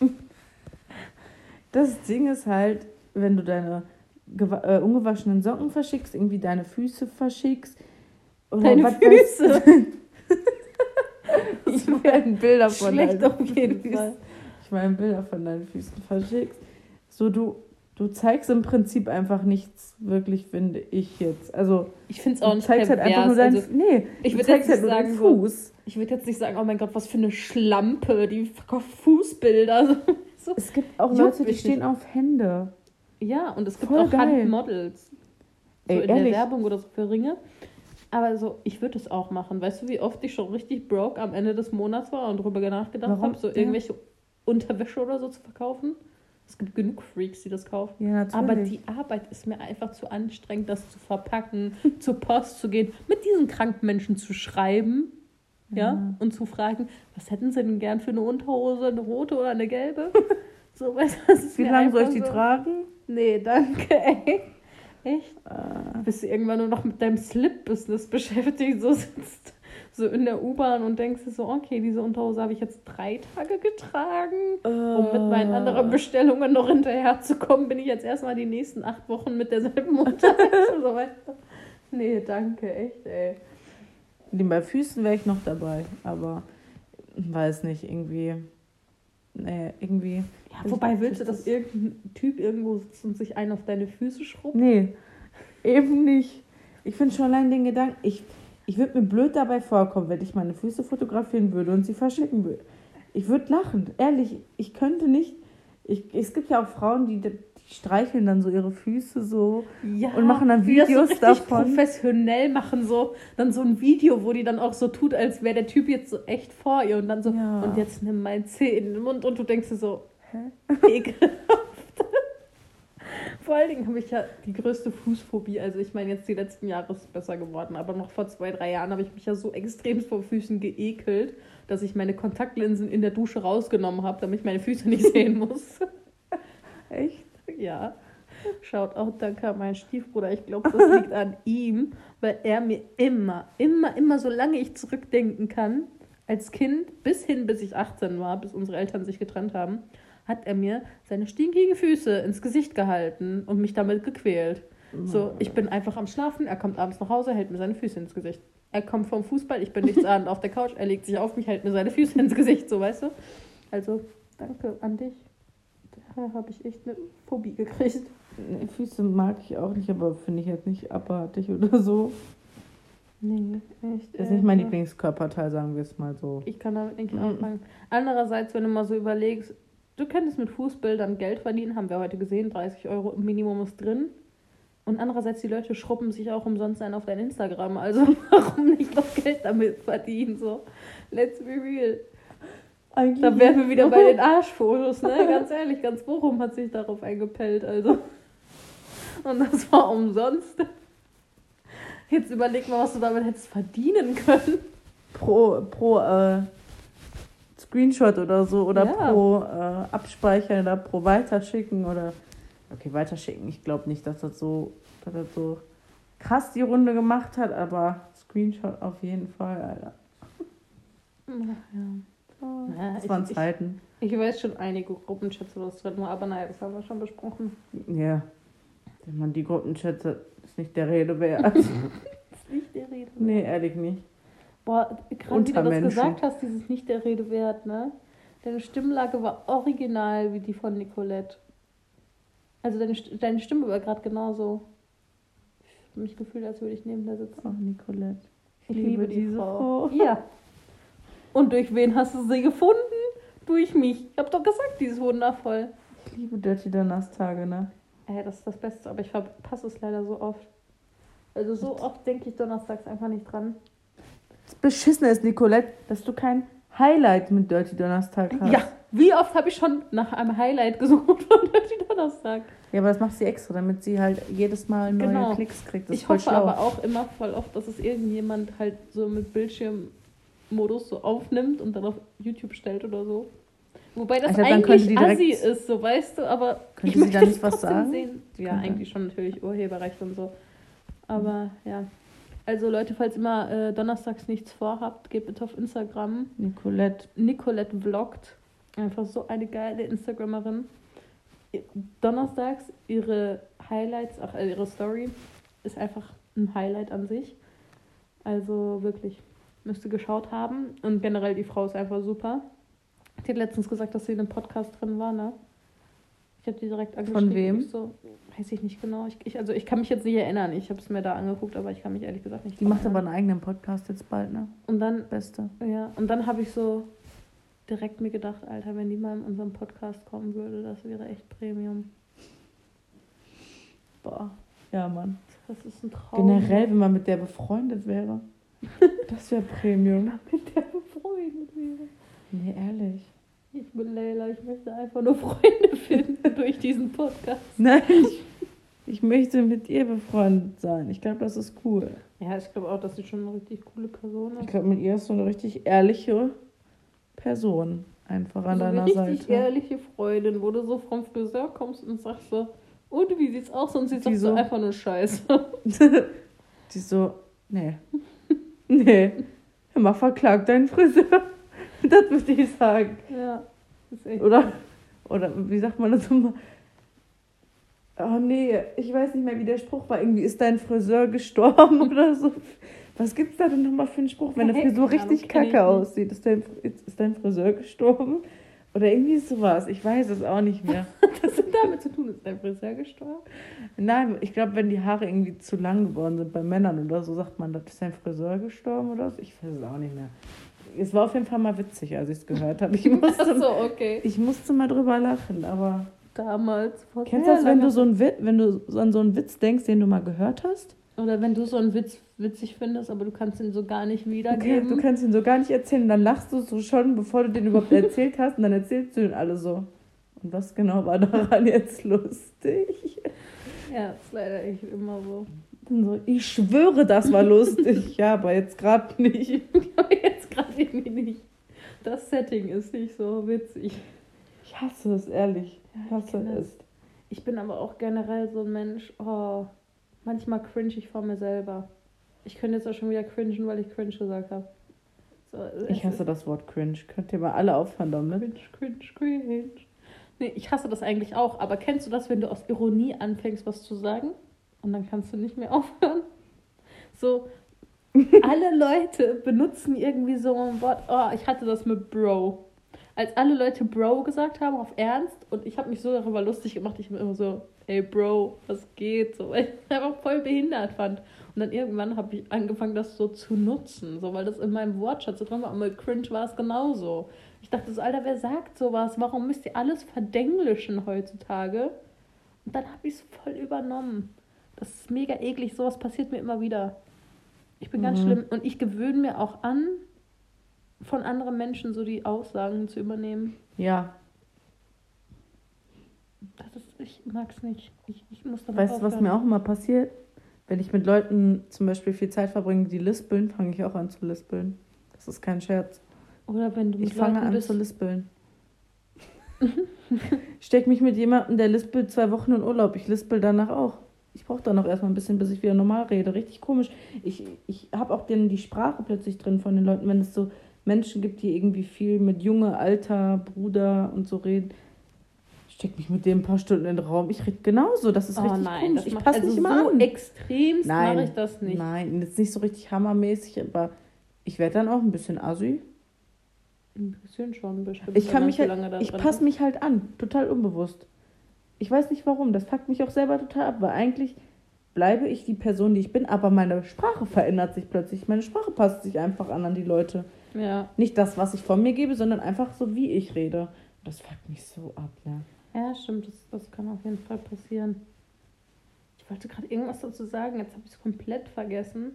[SPEAKER 2] Das Ding ist halt, wenn du deine äh, ungewaschenen Socken verschickst, irgendwie deine Füße verschickst. Oder
[SPEAKER 1] Deine
[SPEAKER 2] was
[SPEAKER 1] Füße.
[SPEAKER 2] Ich meine Bilder von
[SPEAKER 1] Schlecht
[SPEAKER 2] deinen
[SPEAKER 1] auf jeden
[SPEAKER 2] Füßen.
[SPEAKER 1] Fall.
[SPEAKER 2] Ich meine Bilder von deinen Füßen verschickst. So, du, du zeigst im Prinzip einfach nichts wirklich, finde ich jetzt. Also,
[SPEAKER 1] Ich finde es auch nicht
[SPEAKER 2] zeigst halt einfach nur deinen,
[SPEAKER 1] also,
[SPEAKER 2] nee,
[SPEAKER 1] ich
[SPEAKER 2] du
[SPEAKER 1] würd
[SPEAKER 2] zeigst
[SPEAKER 1] jetzt
[SPEAKER 2] halt
[SPEAKER 1] nicht sagen, so-
[SPEAKER 2] Fuß.
[SPEAKER 1] ich würde jetzt nicht sagen, oh mein Gott, was für eine Schlampe, die verkauft Fußbilder. So.
[SPEAKER 2] Es gibt auch Leute, die stehen
[SPEAKER 1] nicht.
[SPEAKER 2] auf Hände.
[SPEAKER 1] Ja, und es gibt
[SPEAKER 2] Voll
[SPEAKER 1] auch. Handmodels. So
[SPEAKER 2] Ey,
[SPEAKER 1] in
[SPEAKER 2] ehrlich.
[SPEAKER 1] der Werbung oder so für Ringe. Aber so, ich würde es auch machen. Weißt du, wie oft ich schon richtig broke am Ende des Monats war und darüber nachgedacht habe, so
[SPEAKER 2] Ja.
[SPEAKER 1] irgendwelche Unterwäsche oder so zu verkaufen? Es gibt genug Freaks, die das kaufen.
[SPEAKER 2] Ja, natürlich.
[SPEAKER 1] Aber die Arbeit ist mir einfach zu anstrengend, das zu verpacken, zur Post zu gehen, mit diesen kranken Menschen zu schreiben. Ja,
[SPEAKER 2] Ja.
[SPEAKER 1] und zu fragen, was hätten sie denn gern für eine Unterhose, eine rote oder eine gelbe? So, weißt du,
[SPEAKER 2] Wie lange soll ich die
[SPEAKER 1] so-
[SPEAKER 2] tragen?
[SPEAKER 1] Nee, danke, ey. Echt?
[SPEAKER 2] Äh,
[SPEAKER 1] Bist du irgendwann nur noch mit deinem Slip-Business beschäftigt, so sitzt so in der U-Bahn und denkst dir so, okay, diese Unterhose habe ich jetzt drei Tage getragen. Um mit meinen
[SPEAKER 2] Äh.
[SPEAKER 1] anderen Bestellungen noch hinterherzukommen, bin ich jetzt erstmal die nächsten acht Wochen mit derselben unterwegs und so weiter. Nee, danke, echt, ey.
[SPEAKER 2] Die bei Füßen wäre ich noch dabei, aber weiß nicht, irgendwie. Nee, irgendwie.
[SPEAKER 1] Ja, wobei willst du, dass irgendein Typ irgendwo sitzt und sich einen auf deine Füße schrubbt?
[SPEAKER 2] Nee, eben nicht. Ich finde schon allein den Gedanken, ich, ich würde mir blöd dabei vorkommen, wenn ich meine Füße fotografieren würde und sie verschicken würde. Ich würde lachen, ehrlich, ich könnte nicht. Ich, es gibt ja auch Frauen, die, die streicheln dann so ihre Füße so.
[SPEAKER 1] Ja,
[SPEAKER 2] Und machen dann Videos
[SPEAKER 1] so
[SPEAKER 2] davon.
[SPEAKER 1] professionell machen, so dann so ein Video, wo die dann auch so tut, als wäre der Typ jetzt so echt vor ihr und dann so,
[SPEAKER 2] Ja.
[SPEAKER 1] und jetzt nimm mein Zeh in den Mund und du denkst dir so,
[SPEAKER 2] Hä?
[SPEAKER 1] ekelhaft. Vor allen Dingen habe ich ja die größte Fußphobie. Also ich meine, jetzt die letzten Jahre ist es besser geworden, aber noch vor zwei, drei Jahren habe ich mich ja so extrem vor Füßen geekelt, dass ich meine Kontaktlinsen in der Dusche rausgenommen habe, damit ich meine Füße nicht sehen muss.
[SPEAKER 2] Echt?
[SPEAKER 1] Ja. Schaut auch, danke an meinen Stiefbruder. Ich glaube, das liegt an ihm, weil er mir immer, immer, immer, solange ich zurückdenken kann, als Kind, bis hin, bis ich 18 war, bis unsere Eltern sich getrennt haben, hat er mir seine stinkigen Füße ins Gesicht gehalten und mich damit gequält. So, ich bin einfach am Schlafen, er kommt abends nach Hause, hält mir seine Füße ins Gesicht. Er kommt vom Fußball, ich bin nichts ahnend auf der Couch, er legt sich auf mich, hält mir seine Füße ins Gesicht, so, weißt du? Also, danke an dich. Da habe ich echt eine Phobie gekriegt.
[SPEAKER 2] Nee, Füße mag ich auch nicht, aber finde ich jetzt nicht abartig oder so.
[SPEAKER 1] Nee, echt.
[SPEAKER 2] Das ist nicht mein
[SPEAKER 1] äh,
[SPEAKER 2] Lieblingskörperteil, sagen wir es mal so.
[SPEAKER 1] Ich kann damit nicht
[SPEAKER 2] Mhm.
[SPEAKER 1] anfangen. Andererseits, wenn du mal so überlegst, du könntest mit Fußbildern Geld verdienen, haben wir heute gesehen, 30 Euro im Minimum ist drin. Und andererseits, die Leute schrubben sich auch umsonst ein auf dein Instagram. Also warum nicht noch Geld damit verdienen? So, let's be real.
[SPEAKER 2] Eigentlich
[SPEAKER 1] Da wären wir wieder bei den Arschfotos, ne? Ganz ehrlich, ganz Bochum hat sich darauf eingepellt. Also, Und das war umsonst. Jetzt überleg mal, was du damit hättest verdienen können.
[SPEAKER 2] Pro, pro äh, Screenshot oder so oder
[SPEAKER 1] Ja.
[SPEAKER 2] pro äh, Abspeichern oder pro Weiterschicken oder. Okay, weiterschicken. Ich glaube nicht, dass das so, dass das so krass die Runde gemacht hat, aber Screenshot auf jeden Fall, Alter.
[SPEAKER 1] Ja. Ja,
[SPEAKER 2] Das
[SPEAKER 1] ich-
[SPEAKER 2] waren
[SPEAKER 1] ich-
[SPEAKER 2] Zeiten.
[SPEAKER 1] Ich weiß schon einige Gruppenchats, wo das drin war, aber naja, das haben wir schon besprochen.
[SPEAKER 2] Ja. Wenn man die Gruppenchats hat, ist nicht der Rede wert.
[SPEAKER 1] Ist nicht der Rede.
[SPEAKER 2] nee, ehrlich nicht.
[SPEAKER 1] Boah, gerade wie du das gesagt hast, dieses nicht der Rede wert, ne? Deine Stimmlage war original wie die von Nicolette. Also deine, deine Stimme war gerade genauso. Ich habe mich gefühlt, als würde ich neben der sitzen.
[SPEAKER 2] Oh, Nicolette.
[SPEAKER 1] Ich liebe die
[SPEAKER 2] diese
[SPEAKER 1] Frau.
[SPEAKER 2] Frau.
[SPEAKER 1] Ja. Und durch wen hast du sie gefunden? Durch mich. Ich hab doch gesagt, die ist wundervoll.
[SPEAKER 2] Ich liebe Dirty Donnerstage, ne?
[SPEAKER 1] Ey, das ist das Beste, aber ich verpasse es leider so oft. Also so oft denke ich donnerstags einfach nicht dran.
[SPEAKER 2] Das Beschissene ist, Nicolette, dass du kein Highlight mit Dirty Donnerstag hast.
[SPEAKER 1] Ja, wie oft habe ich schon nach einem Highlight gesucht von Dirty Donnerstag?
[SPEAKER 2] Ja, aber das macht sie extra, damit sie halt jedes Mal neue
[SPEAKER 1] Genau.
[SPEAKER 2] Klicks kriegt. Das
[SPEAKER 1] ich hoffe
[SPEAKER 2] schlau.
[SPEAKER 1] aber auch immer voll oft, dass es irgendjemand halt so mit Bildschirmmodus so aufnimmt und dann auf YouTube stellt oder so. Wobei das
[SPEAKER 2] könnte
[SPEAKER 1] eigentlich
[SPEAKER 2] die
[SPEAKER 1] assi ist, so weißt du, aber ich
[SPEAKER 2] sie
[SPEAKER 1] möchte
[SPEAKER 2] da nicht was sagen?
[SPEAKER 1] sehen. Ja,
[SPEAKER 2] Könnte.
[SPEAKER 1] eigentlich schon natürlich Urheberrecht und so. Aber ja. Also Leute, falls ihr mal äh, donnerstags nichts vorhabt, geht bitte auf Instagram.
[SPEAKER 2] Nicolette.
[SPEAKER 1] Nicolette vloggt. Einfach so eine geile Instagrammerin. Donnerstags ihre Highlights, ach, äh, ihre Story ist einfach ein Highlight an sich. Also wirklich, müsste geschaut haben. Und generell die Frau ist einfach super. Die hat letztens gesagt, dass sie in einem Podcast drin war, ne? Ich habe die direkt angeschrieben.
[SPEAKER 2] wem?
[SPEAKER 1] Ich so, weiß ich nicht genau. Ich, ich, also ich kann mich jetzt nicht erinnern. Ich habe es mir da angeguckt, aber ich kann mich ehrlich gesagt nicht
[SPEAKER 2] Die macht aber einen eigenen Podcast jetzt bald, ne?
[SPEAKER 1] Und dann
[SPEAKER 2] Beste.
[SPEAKER 1] ja, und dann habe ich so direkt mir gedacht, Alter, wenn die mal in unserem Podcast kommen würde, das wäre echt Premium.
[SPEAKER 2] Boah. Ja, Mann.
[SPEAKER 1] Das ist ein Traum.
[SPEAKER 2] Generell, wenn man mit der befreundet wäre. Das wäre Premium.
[SPEAKER 1] mit der befreundet wäre.
[SPEAKER 2] Nee, ehrlich.
[SPEAKER 1] Ich bin Leila, ich möchte einfach nur Freunde finden durch diesen Podcast.
[SPEAKER 2] Nein, ich, ich möchte mit ihr befreundet sein. Ich glaube, das ist cool.
[SPEAKER 1] Ja, ich glaube auch, dass sie schon eine richtig coole Person
[SPEAKER 2] Ich
[SPEAKER 1] ist.
[SPEAKER 2] glaube, mit ihr ist so eine richtig ehrliche Person einfach an
[SPEAKER 1] so eine
[SPEAKER 2] deiner
[SPEAKER 1] richtig
[SPEAKER 2] Seite.
[SPEAKER 1] ehrliche Freundin, wo du so vom Friseur kommst und sagst so, und wie sieht's aus? Und sie sagt so
[SPEAKER 2] so-
[SPEAKER 1] einfach nur Scheiße.
[SPEAKER 2] Die so, nee. Nee. Mal, verklagt deinen Friseur. Das würde ich sagen.
[SPEAKER 1] ja.
[SPEAKER 2] Oder, oder wie sagt man das immer? Oh nee, ich weiß nicht mehr, wie der Spruch war. Irgendwie ist dein Friseur gestorben oder so. Was gibt's da denn nochmal für einen Spruch, wenn
[SPEAKER 1] Keine
[SPEAKER 2] Frisur richtig kacke aussieht? Ist dein, ist dein Friseur gestorben? Oder irgendwie sowas. Ich weiß es auch nicht mehr.
[SPEAKER 1] Das hat damit zu tun, ist dein Friseur gestorben?
[SPEAKER 2] Nein, ich glaube, wenn die Haare irgendwie zu lang geworden sind bei Männern oder so, sagt man, das ist dein Friseur gestorben oder so. Ich weiß es auch nicht mehr. Es war auf jeden Fall mal witzig, als ich es gehört habe. Ich musste,
[SPEAKER 1] Achso, okay.
[SPEAKER 2] ich musste mal drüber lachen, aber.
[SPEAKER 1] Damals. vor
[SPEAKER 2] Kennst du das, wenn du so einen Witz, wenn du so an so einen Witz denkst, den du mal gehört hast?
[SPEAKER 1] Oder wenn du so einen Witz witzig findest, aber du kannst ihn so gar nicht
[SPEAKER 2] Okay,
[SPEAKER 1] wiedergeben.
[SPEAKER 2] du kannst ihn so gar nicht erzählen, dann lachst du so schon, bevor du den überhaupt erzählt hast, und dann erzählst du ihn alle so. Und was genau war daran jetzt lustig?
[SPEAKER 1] ja, ist leider echt immer so.
[SPEAKER 2] So, ich schwöre, das war lustig. ja, aber jetzt gerade nicht.
[SPEAKER 1] Jetzt gerade irgendwie nicht. Das Setting ist nicht so witzig.
[SPEAKER 2] Ich hasse es, ehrlich. Ich hasse
[SPEAKER 1] kenn
[SPEAKER 2] es.
[SPEAKER 1] Ich bin aber auch generell so ein Mensch, oh, manchmal cringe ich vor mir selber. Ich könnte jetzt auch schon wieder cringen, weil ich cringe gesagt habe. So,
[SPEAKER 2] Ich hasse das Wort cringe. Könnt ihr mal alle aufhören damit?
[SPEAKER 1] Cringe, cringe, cringe. Nee, ich hasse das eigentlich auch. Aber kennst du das, wenn du aus Ironie anfängst, was zu sagen? Und dann kannst du nicht mehr aufhören? So, alle Leute benutzen irgendwie so ein Wort. Oh, ich hatte das mit Bro. Als alle Leute Bro gesagt haben, auf Ernst, und ich habe mich so darüber lustig gemacht, ich habe immer so, hey Bro, was geht? So, weil ich es einfach voll behindert fand. Und dann irgendwann habe ich angefangen, das so zu nutzen, so weil das in meinem Wortschatz so drin war. Und mit Cringe war es genauso. Ich dachte so, Alter, wer sagt sowas? Warum müsst ihr alles verdenglischen heutzutage? Und dann habe ich es voll übernommen. Das ist mega eklig, sowas passiert mir immer wieder. Ich bin ganz
[SPEAKER 2] Mhm.
[SPEAKER 1] schlimm und ich gewöhne mir auch an, von anderen Menschen so die Aussagen zu übernehmen.
[SPEAKER 2] Ja.
[SPEAKER 1] Das ist, ich mag's nicht. Ich, ich muss damit
[SPEAKER 2] Weißt du, was mir auch immer passiert? Wenn ich mit Leuten zum Beispiel viel Zeit verbringe, die lispeln, fange ich auch an zu lispeln. Das ist kein Scherz.
[SPEAKER 1] Oder wenn du mit
[SPEAKER 2] Ich fange
[SPEAKER 1] Leuten
[SPEAKER 2] an
[SPEAKER 1] bist.
[SPEAKER 2] zu lispeln. Steck mich mit jemandem, der lispelt zwei Wochen in Urlaub. Ich lispel danach auch. Ich brauche dann noch erstmal ein bisschen, bis ich wieder normal rede. Richtig komisch. Ich, ich habe auch den, die Sprache plötzlich drin von den Leuten, wenn es so Menschen gibt, die irgendwie viel mit Junge, Alter, Bruder und so reden. Steck mich mit dem ein paar Stunden in den Raum. Ich rede genauso. Das ist
[SPEAKER 1] Oh
[SPEAKER 2] richtig
[SPEAKER 1] nein,
[SPEAKER 2] komisch. Ich passe
[SPEAKER 1] also
[SPEAKER 2] nicht immer
[SPEAKER 1] so
[SPEAKER 2] an.
[SPEAKER 1] extremst mache ich das nicht.
[SPEAKER 2] Nein, jetzt nicht so richtig hammermäßig, aber ich werde dann auch ein bisschen assi.
[SPEAKER 1] Ein bisschen schon bestimmt.
[SPEAKER 2] Ich kann mich halt, ich passe mich halt an, total unbewusst. Ich weiß nicht warum, das fuckt mich auch selber total ab, weil eigentlich bleibe ich die Person, die ich bin, aber meine Sprache verändert sich plötzlich. Meine Sprache passt sich einfach an an die Leute.
[SPEAKER 1] Ja.
[SPEAKER 2] Nicht das, was ich von mir gebe, sondern einfach so, wie ich rede. Das fuckt mich so ab, ne?
[SPEAKER 1] Ja, stimmt, das, das kann auf jeden Fall passieren. Ich wollte gerade irgendwas dazu sagen, jetzt habe ich es komplett vergessen.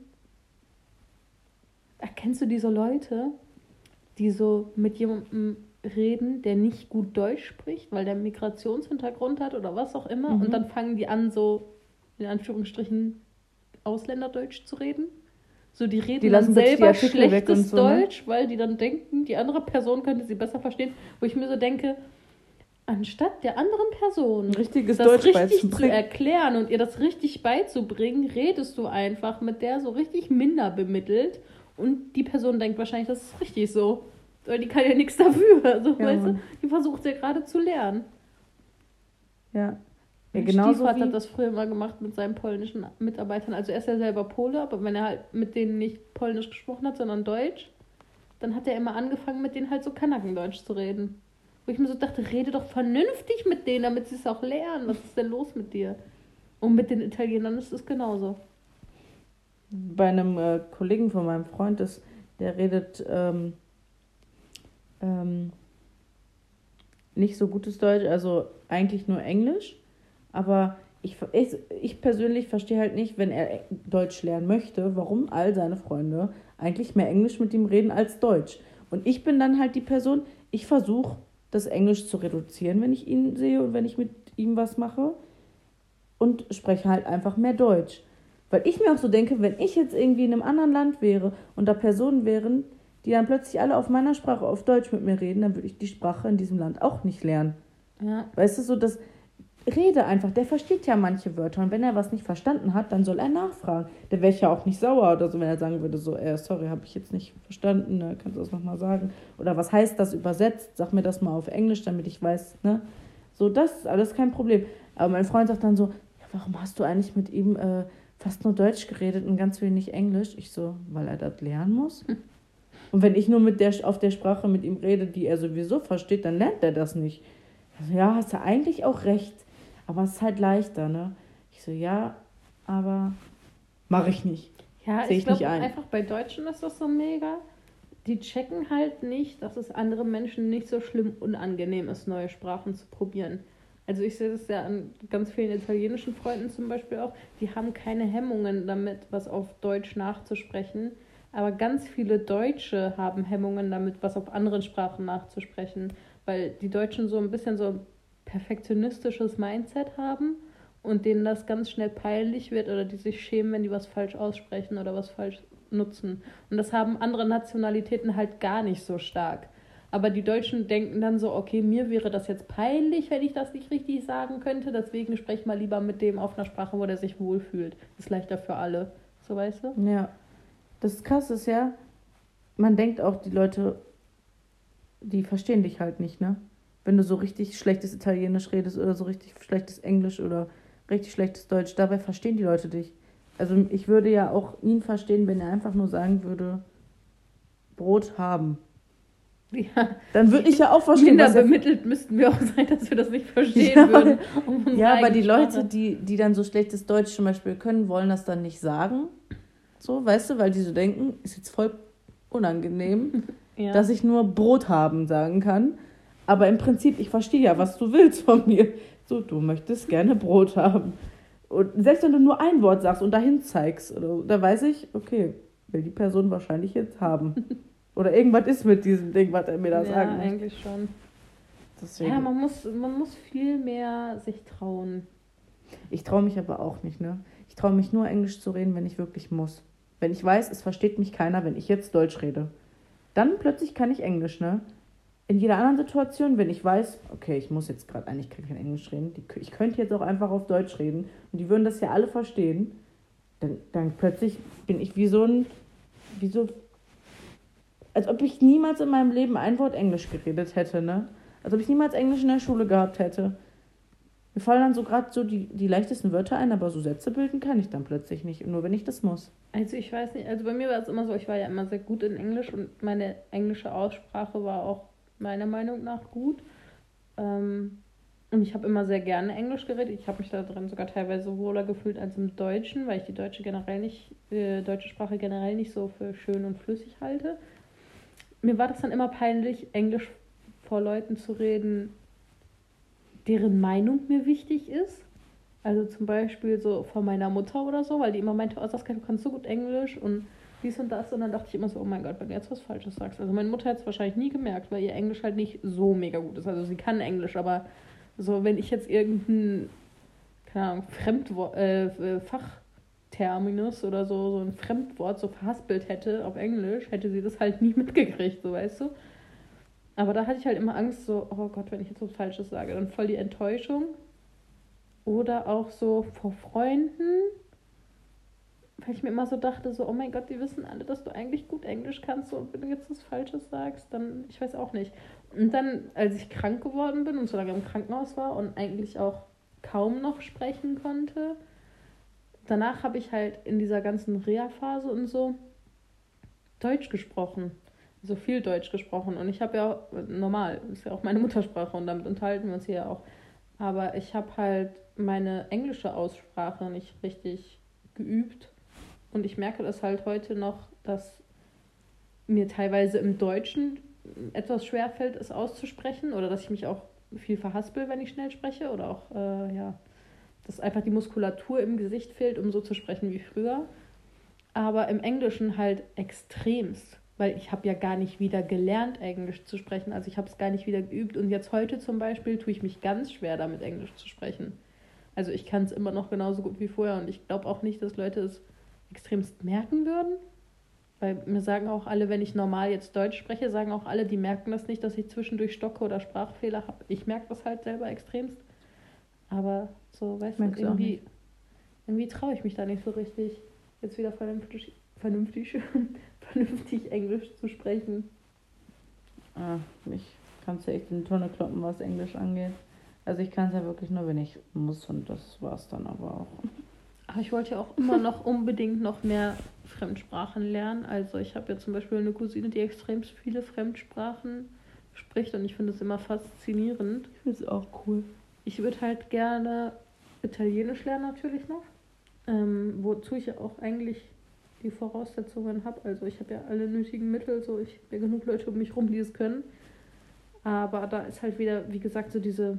[SPEAKER 1] Erkennst du diese Leute, die so mit jemandem reden, der nicht gut Deutsch spricht, weil der Migrationshintergrund hat oder was auch immer,
[SPEAKER 2] Mhm.
[SPEAKER 1] und dann fangen die an, so in Anführungsstrichen Ausländerdeutsch zu reden? So, die reden
[SPEAKER 2] Die lassen
[SPEAKER 1] dann selber schlechtes
[SPEAKER 2] so, ne?
[SPEAKER 1] Deutsch, weil die dann denken, die andere Person könnte sie besser verstehen. Wo ich mir so denke, anstatt der anderen Person
[SPEAKER 2] richtiges
[SPEAKER 1] das
[SPEAKER 2] Deutsch
[SPEAKER 1] richtig zu erklären und ihr das richtig beizubringen, redest du einfach mit der so richtig minder bemittelt und die Person denkt wahrscheinlich, das ist richtig so. Weil die kann ja nichts dafür. So,
[SPEAKER 2] Ja,
[SPEAKER 1] weißt du? Die versucht ja gerade zu lernen.
[SPEAKER 2] Ja. Ja,
[SPEAKER 1] Mein
[SPEAKER 2] genauso
[SPEAKER 1] Stiefvater
[SPEAKER 2] wie,
[SPEAKER 1] hat das früher mal gemacht mit seinen polnischen Mitarbeitern. Also er ist ja selber Pole, aber wenn er halt mit denen nicht Polnisch gesprochen hat, sondern Deutsch, dann hat er immer angefangen, mit denen halt so Kanackendeutsch zu reden. Wo ich mir so dachte, rede doch vernünftig mit denen, damit sie es auch lernen. Was ist denn los mit dir? Und mit den Italienern ist es genauso.
[SPEAKER 2] bei einem äh, Kollegen von meinem Freund ist, der redet ähm, ähm, nicht so gutes Deutsch, also eigentlich nur Englisch. Aber ich, ich, ich persönlich verstehe halt nicht, wenn er Deutsch lernen möchte, warum all seine Freunde eigentlich mehr Englisch mit ihm reden als Deutsch. Und ich bin dann halt die Person, ich versuche das Englisch zu reduzieren, wenn ich ihn sehe und wenn ich mit ihm was mache. Und spreche halt einfach mehr Deutsch. Weil ich mir auch so denke, wenn ich jetzt irgendwie in einem anderen Land wäre und da Personen wären, die dann plötzlich alle auf meiner Sprache, auf Deutsch mit mir reden, dann würde ich die Sprache in diesem Land auch nicht lernen.
[SPEAKER 1] Ja.
[SPEAKER 2] Weißt du, so das Rede einfach, der versteht ja manche Wörter und wenn er was nicht verstanden hat, dann soll er nachfragen. Der wäre ja auch nicht sauer oder so, wenn er sagen würde, so, äh, sorry, habe ich jetzt nicht verstanden, ne? kannst du das nochmal sagen? Oder was heißt das übersetzt? Sag mir das mal auf Englisch, damit ich weiß, ne? So, das ist alles kein Problem. Aber mein Freund sagt dann so, ja, warum hast du eigentlich mit ihm äh, fast nur Deutsch geredet und ganz wenig Englisch? Ich so, weil er das lernen muss. Und wenn ich nur mit der, auf der Sprache mit ihm rede, die er sowieso versteht, dann lernt er das nicht. Also, ja, hast du eigentlich auch recht. Aber es ist halt leichter, ne? Ich so, ja, aber mache ich nicht.
[SPEAKER 1] Ja,
[SPEAKER 2] Sehe
[SPEAKER 1] ich
[SPEAKER 2] ich nicht
[SPEAKER 1] glaube
[SPEAKER 2] ein.
[SPEAKER 1] einfach bei Deutschen ist das so mega. Die checken halt nicht, dass es anderen Menschen nicht so schlimm unangenehm ist, neue Sprachen zu probieren. Also ich sehe das ja an ganz vielen italienischen Freunden zum Beispiel auch, die haben keine Hemmungen damit, was auf Deutsch nachzusprechen. Aber ganz viele Deutsche haben Hemmungen damit, was auf anderen Sprachen nachzusprechen, weil die Deutschen so ein bisschen so perfektionistisches Mindset haben und denen das ganz schnell peinlich wird oder die sich schämen, wenn die was falsch aussprechen oder was falsch nutzen. Und das haben andere Nationalitäten halt gar nicht so stark. Aber die Deutschen denken dann so, okay, mir wäre das jetzt peinlich, wenn ich das nicht richtig sagen könnte, deswegen sprech mal lieber mit dem auf einer Sprache, wo der sich wohlfühlt. Ist leichter für alle. So weißt du?
[SPEAKER 2] Ja. Das Krasse ist ja, man denkt auch, die Leute, die verstehen dich halt nicht, ne? Wenn du so richtig schlechtes Italienisch redest oder so richtig schlechtes Englisch oder richtig schlechtes Deutsch, dabei verstehen die Leute dich. Also ich würde ja auch ihn verstehen, wenn er einfach nur sagen würde, Brot haben.
[SPEAKER 1] Ja,
[SPEAKER 2] Dann würde ich ja auch verstehen,
[SPEAKER 1] minder
[SPEAKER 2] was er
[SPEAKER 1] bemittelt müssten wir auch sein, dass wir das nicht verstehen
[SPEAKER 2] Ja,
[SPEAKER 1] würden. um
[SPEAKER 2] Ja, aber die Leute, die, die dann so schlechtes Deutsch zum Beispiel können, wollen das dann nicht sagen. So, weißt du, weil die so denken, ist jetzt voll unangenehm,
[SPEAKER 1] ja.
[SPEAKER 2] dass ich nur Brot haben sagen kann. Aber im Prinzip, ich verstehe ja, was du willst von mir. So, du möchtest gerne Brot haben. Und selbst wenn du nur ein Wort sagst und dahin zeigst, oder, da weiß ich, okay, will die Person wahrscheinlich jetzt haben. Oder irgendwas ist mit diesem Ding, was er mir da
[SPEAKER 1] ja,
[SPEAKER 2] sagen möchte.
[SPEAKER 1] eigentlich schon.
[SPEAKER 2] Deswegen.
[SPEAKER 1] Ja, man muss, man muss viel mehr sich trauen.
[SPEAKER 2] Ich traue mich aber auch nicht, ne? Ich traue mich nur Englisch zu reden, wenn ich wirklich muss. Wenn ich weiß, es versteht mich keiner, wenn ich jetzt Deutsch rede. Dann plötzlich kann ich Englisch, ne? In jeder anderen Situation, wenn ich weiß, okay, ich muss jetzt gerade eigentlich kein Englisch reden, ich könnte jetzt auch einfach auf Deutsch reden und die würden das ja alle verstehen, dann, dann plötzlich bin ich wie so ein, wie so, als ob ich niemals in meinem Leben ein Wort Englisch geredet hätte, ne? Als ob ich niemals Englisch in der Schule gehabt hätte. Mir fallen dann so gerade so die, die leichtesten Wörter ein, aber so Sätze bilden kann ich dann plötzlich nicht. Nur wenn ich das muss.
[SPEAKER 1] Also ich weiß nicht, also bei mir war es immer so, ich war ja immer sehr gut in Englisch und meine englische Aussprache war auch meiner Meinung nach gut. Ähm, und ich habe immer sehr gerne Englisch geredet. Ich habe mich da drin sogar teilweise wohler gefühlt als im Deutschen, weil ich die deutsche generell nicht, äh, deutsche Sprache generell nicht so für schön und flüssig halte. Mir war das dann immer peinlich, Englisch vor Leuten zu reden, deren Meinung mir wichtig ist. Also zum Beispiel so von meiner Mutter oder so, weil die immer meinte, oh Saskia, du kannst so gut Englisch und dies und das. Und dann dachte ich immer so, oh mein Gott, wenn du jetzt was Falsches sagst. Also meine Mutter hat es wahrscheinlich nie gemerkt, weil ihr Englisch halt nicht so mega gut ist. Also sie kann Englisch, aber so, wenn ich jetzt irgendein, keine Ahnung, Fremdwort, äh, Fachterminus oder so, so ein Fremdwort so verhaspelt hätte auf Englisch, hätte sie das halt nie mitgekriegt, so weißt du. Aber da hatte ich halt immer Angst, so, oh Gott, wenn ich jetzt was Falsches sage, dann voll die Enttäuschung. Oder auch so vor Freunden, weil ich mir immer so dachte, so, oh mein Gott, die wissen alle, dass du eigentlich gut Englisch kannst. Und wenn du jetzt was Falsches sagst, dann, ich weiß auch nicht. Und dann, als ich krank geworden bin und so lange im Krankenhaus war und eigentlich auch kaum noch sprechen konnte, danach habe ich halt in dieser ganzen Reha-Phase und so Deutsch gesprochen. So viel Deutsch gesprochen. Und ich habe ja normal, ist ja auch meine Muttersprache und damit unterhalten wir uns hier ja auch. Aber ich habe halt meine englische Aussprache nicht richtig geübt. Und ich merke das halt heute noch, dass mir teilweise im Deutschen etwas schwer fällt, es auszusprechen. Oder dass ich mich auch viel verhaspel, wenn ich schnell spreche. Oder auch, äh, ja, dass einfach die Muskulatur im Gesicht fehlt, um so zu sprechen wie früher. Aber im Englischen halt extremst weil ich habe ja gar nicht wieder gelernt, Englisch zu sprechen. Also ich habe es gar nicht wieder geübt. Und jetzt heute zum Beispiel tue ich mich ganz schwer damit, Englisch zu sprechen. Also ich kann es immer noch genauso gut wie vorher. Und ich glaube auch nicht, dass Leute es extremst merken würden. Weil mir sagen auch alle, wenn ich normal jetzt Deutsch spreche, sagen auch alle, die merken das nicht, dass ich zwischendurch Stocke oder Sprachfehler habe. Ich merke das halt selber extremst. Aber so, weißt du, irgendwie, irgendwie traue ich mich da nicht so richtig, jetzt wieder vernünftig, vernünftig vernünftig Englisch zu sprechen.
[SPEAKER 2] Ah, mich kannst du echt in die Tonne kloppen, was Englisch angeht. Also ich kann es ja wirklich nur, wenn ich muss und das war es dann aber auch.
[SPEAKER 1] Aber ich wollte ja auch immer noch unbedingt noch mehr Fremdsprachen lernen. Also ich habe ja zum Beispiel eine Cousine, die extrem viele Fremdsprachen spricht und ich finde es immer faszinierend.
[SPEAKER 2] Ich finde es auch cool.
[SPEAKER 1] Ich würde halt gerne Italienisch lernen natürlich noch. Ähm, wozu ich ja auch eigentlich die Voraussetzungen habe. Also ich habe ja alle nötigen Mittel, so ich habe ja genug Leute um mich rum, die es können. Aber da ist halt wieder, wie gesagt, so diese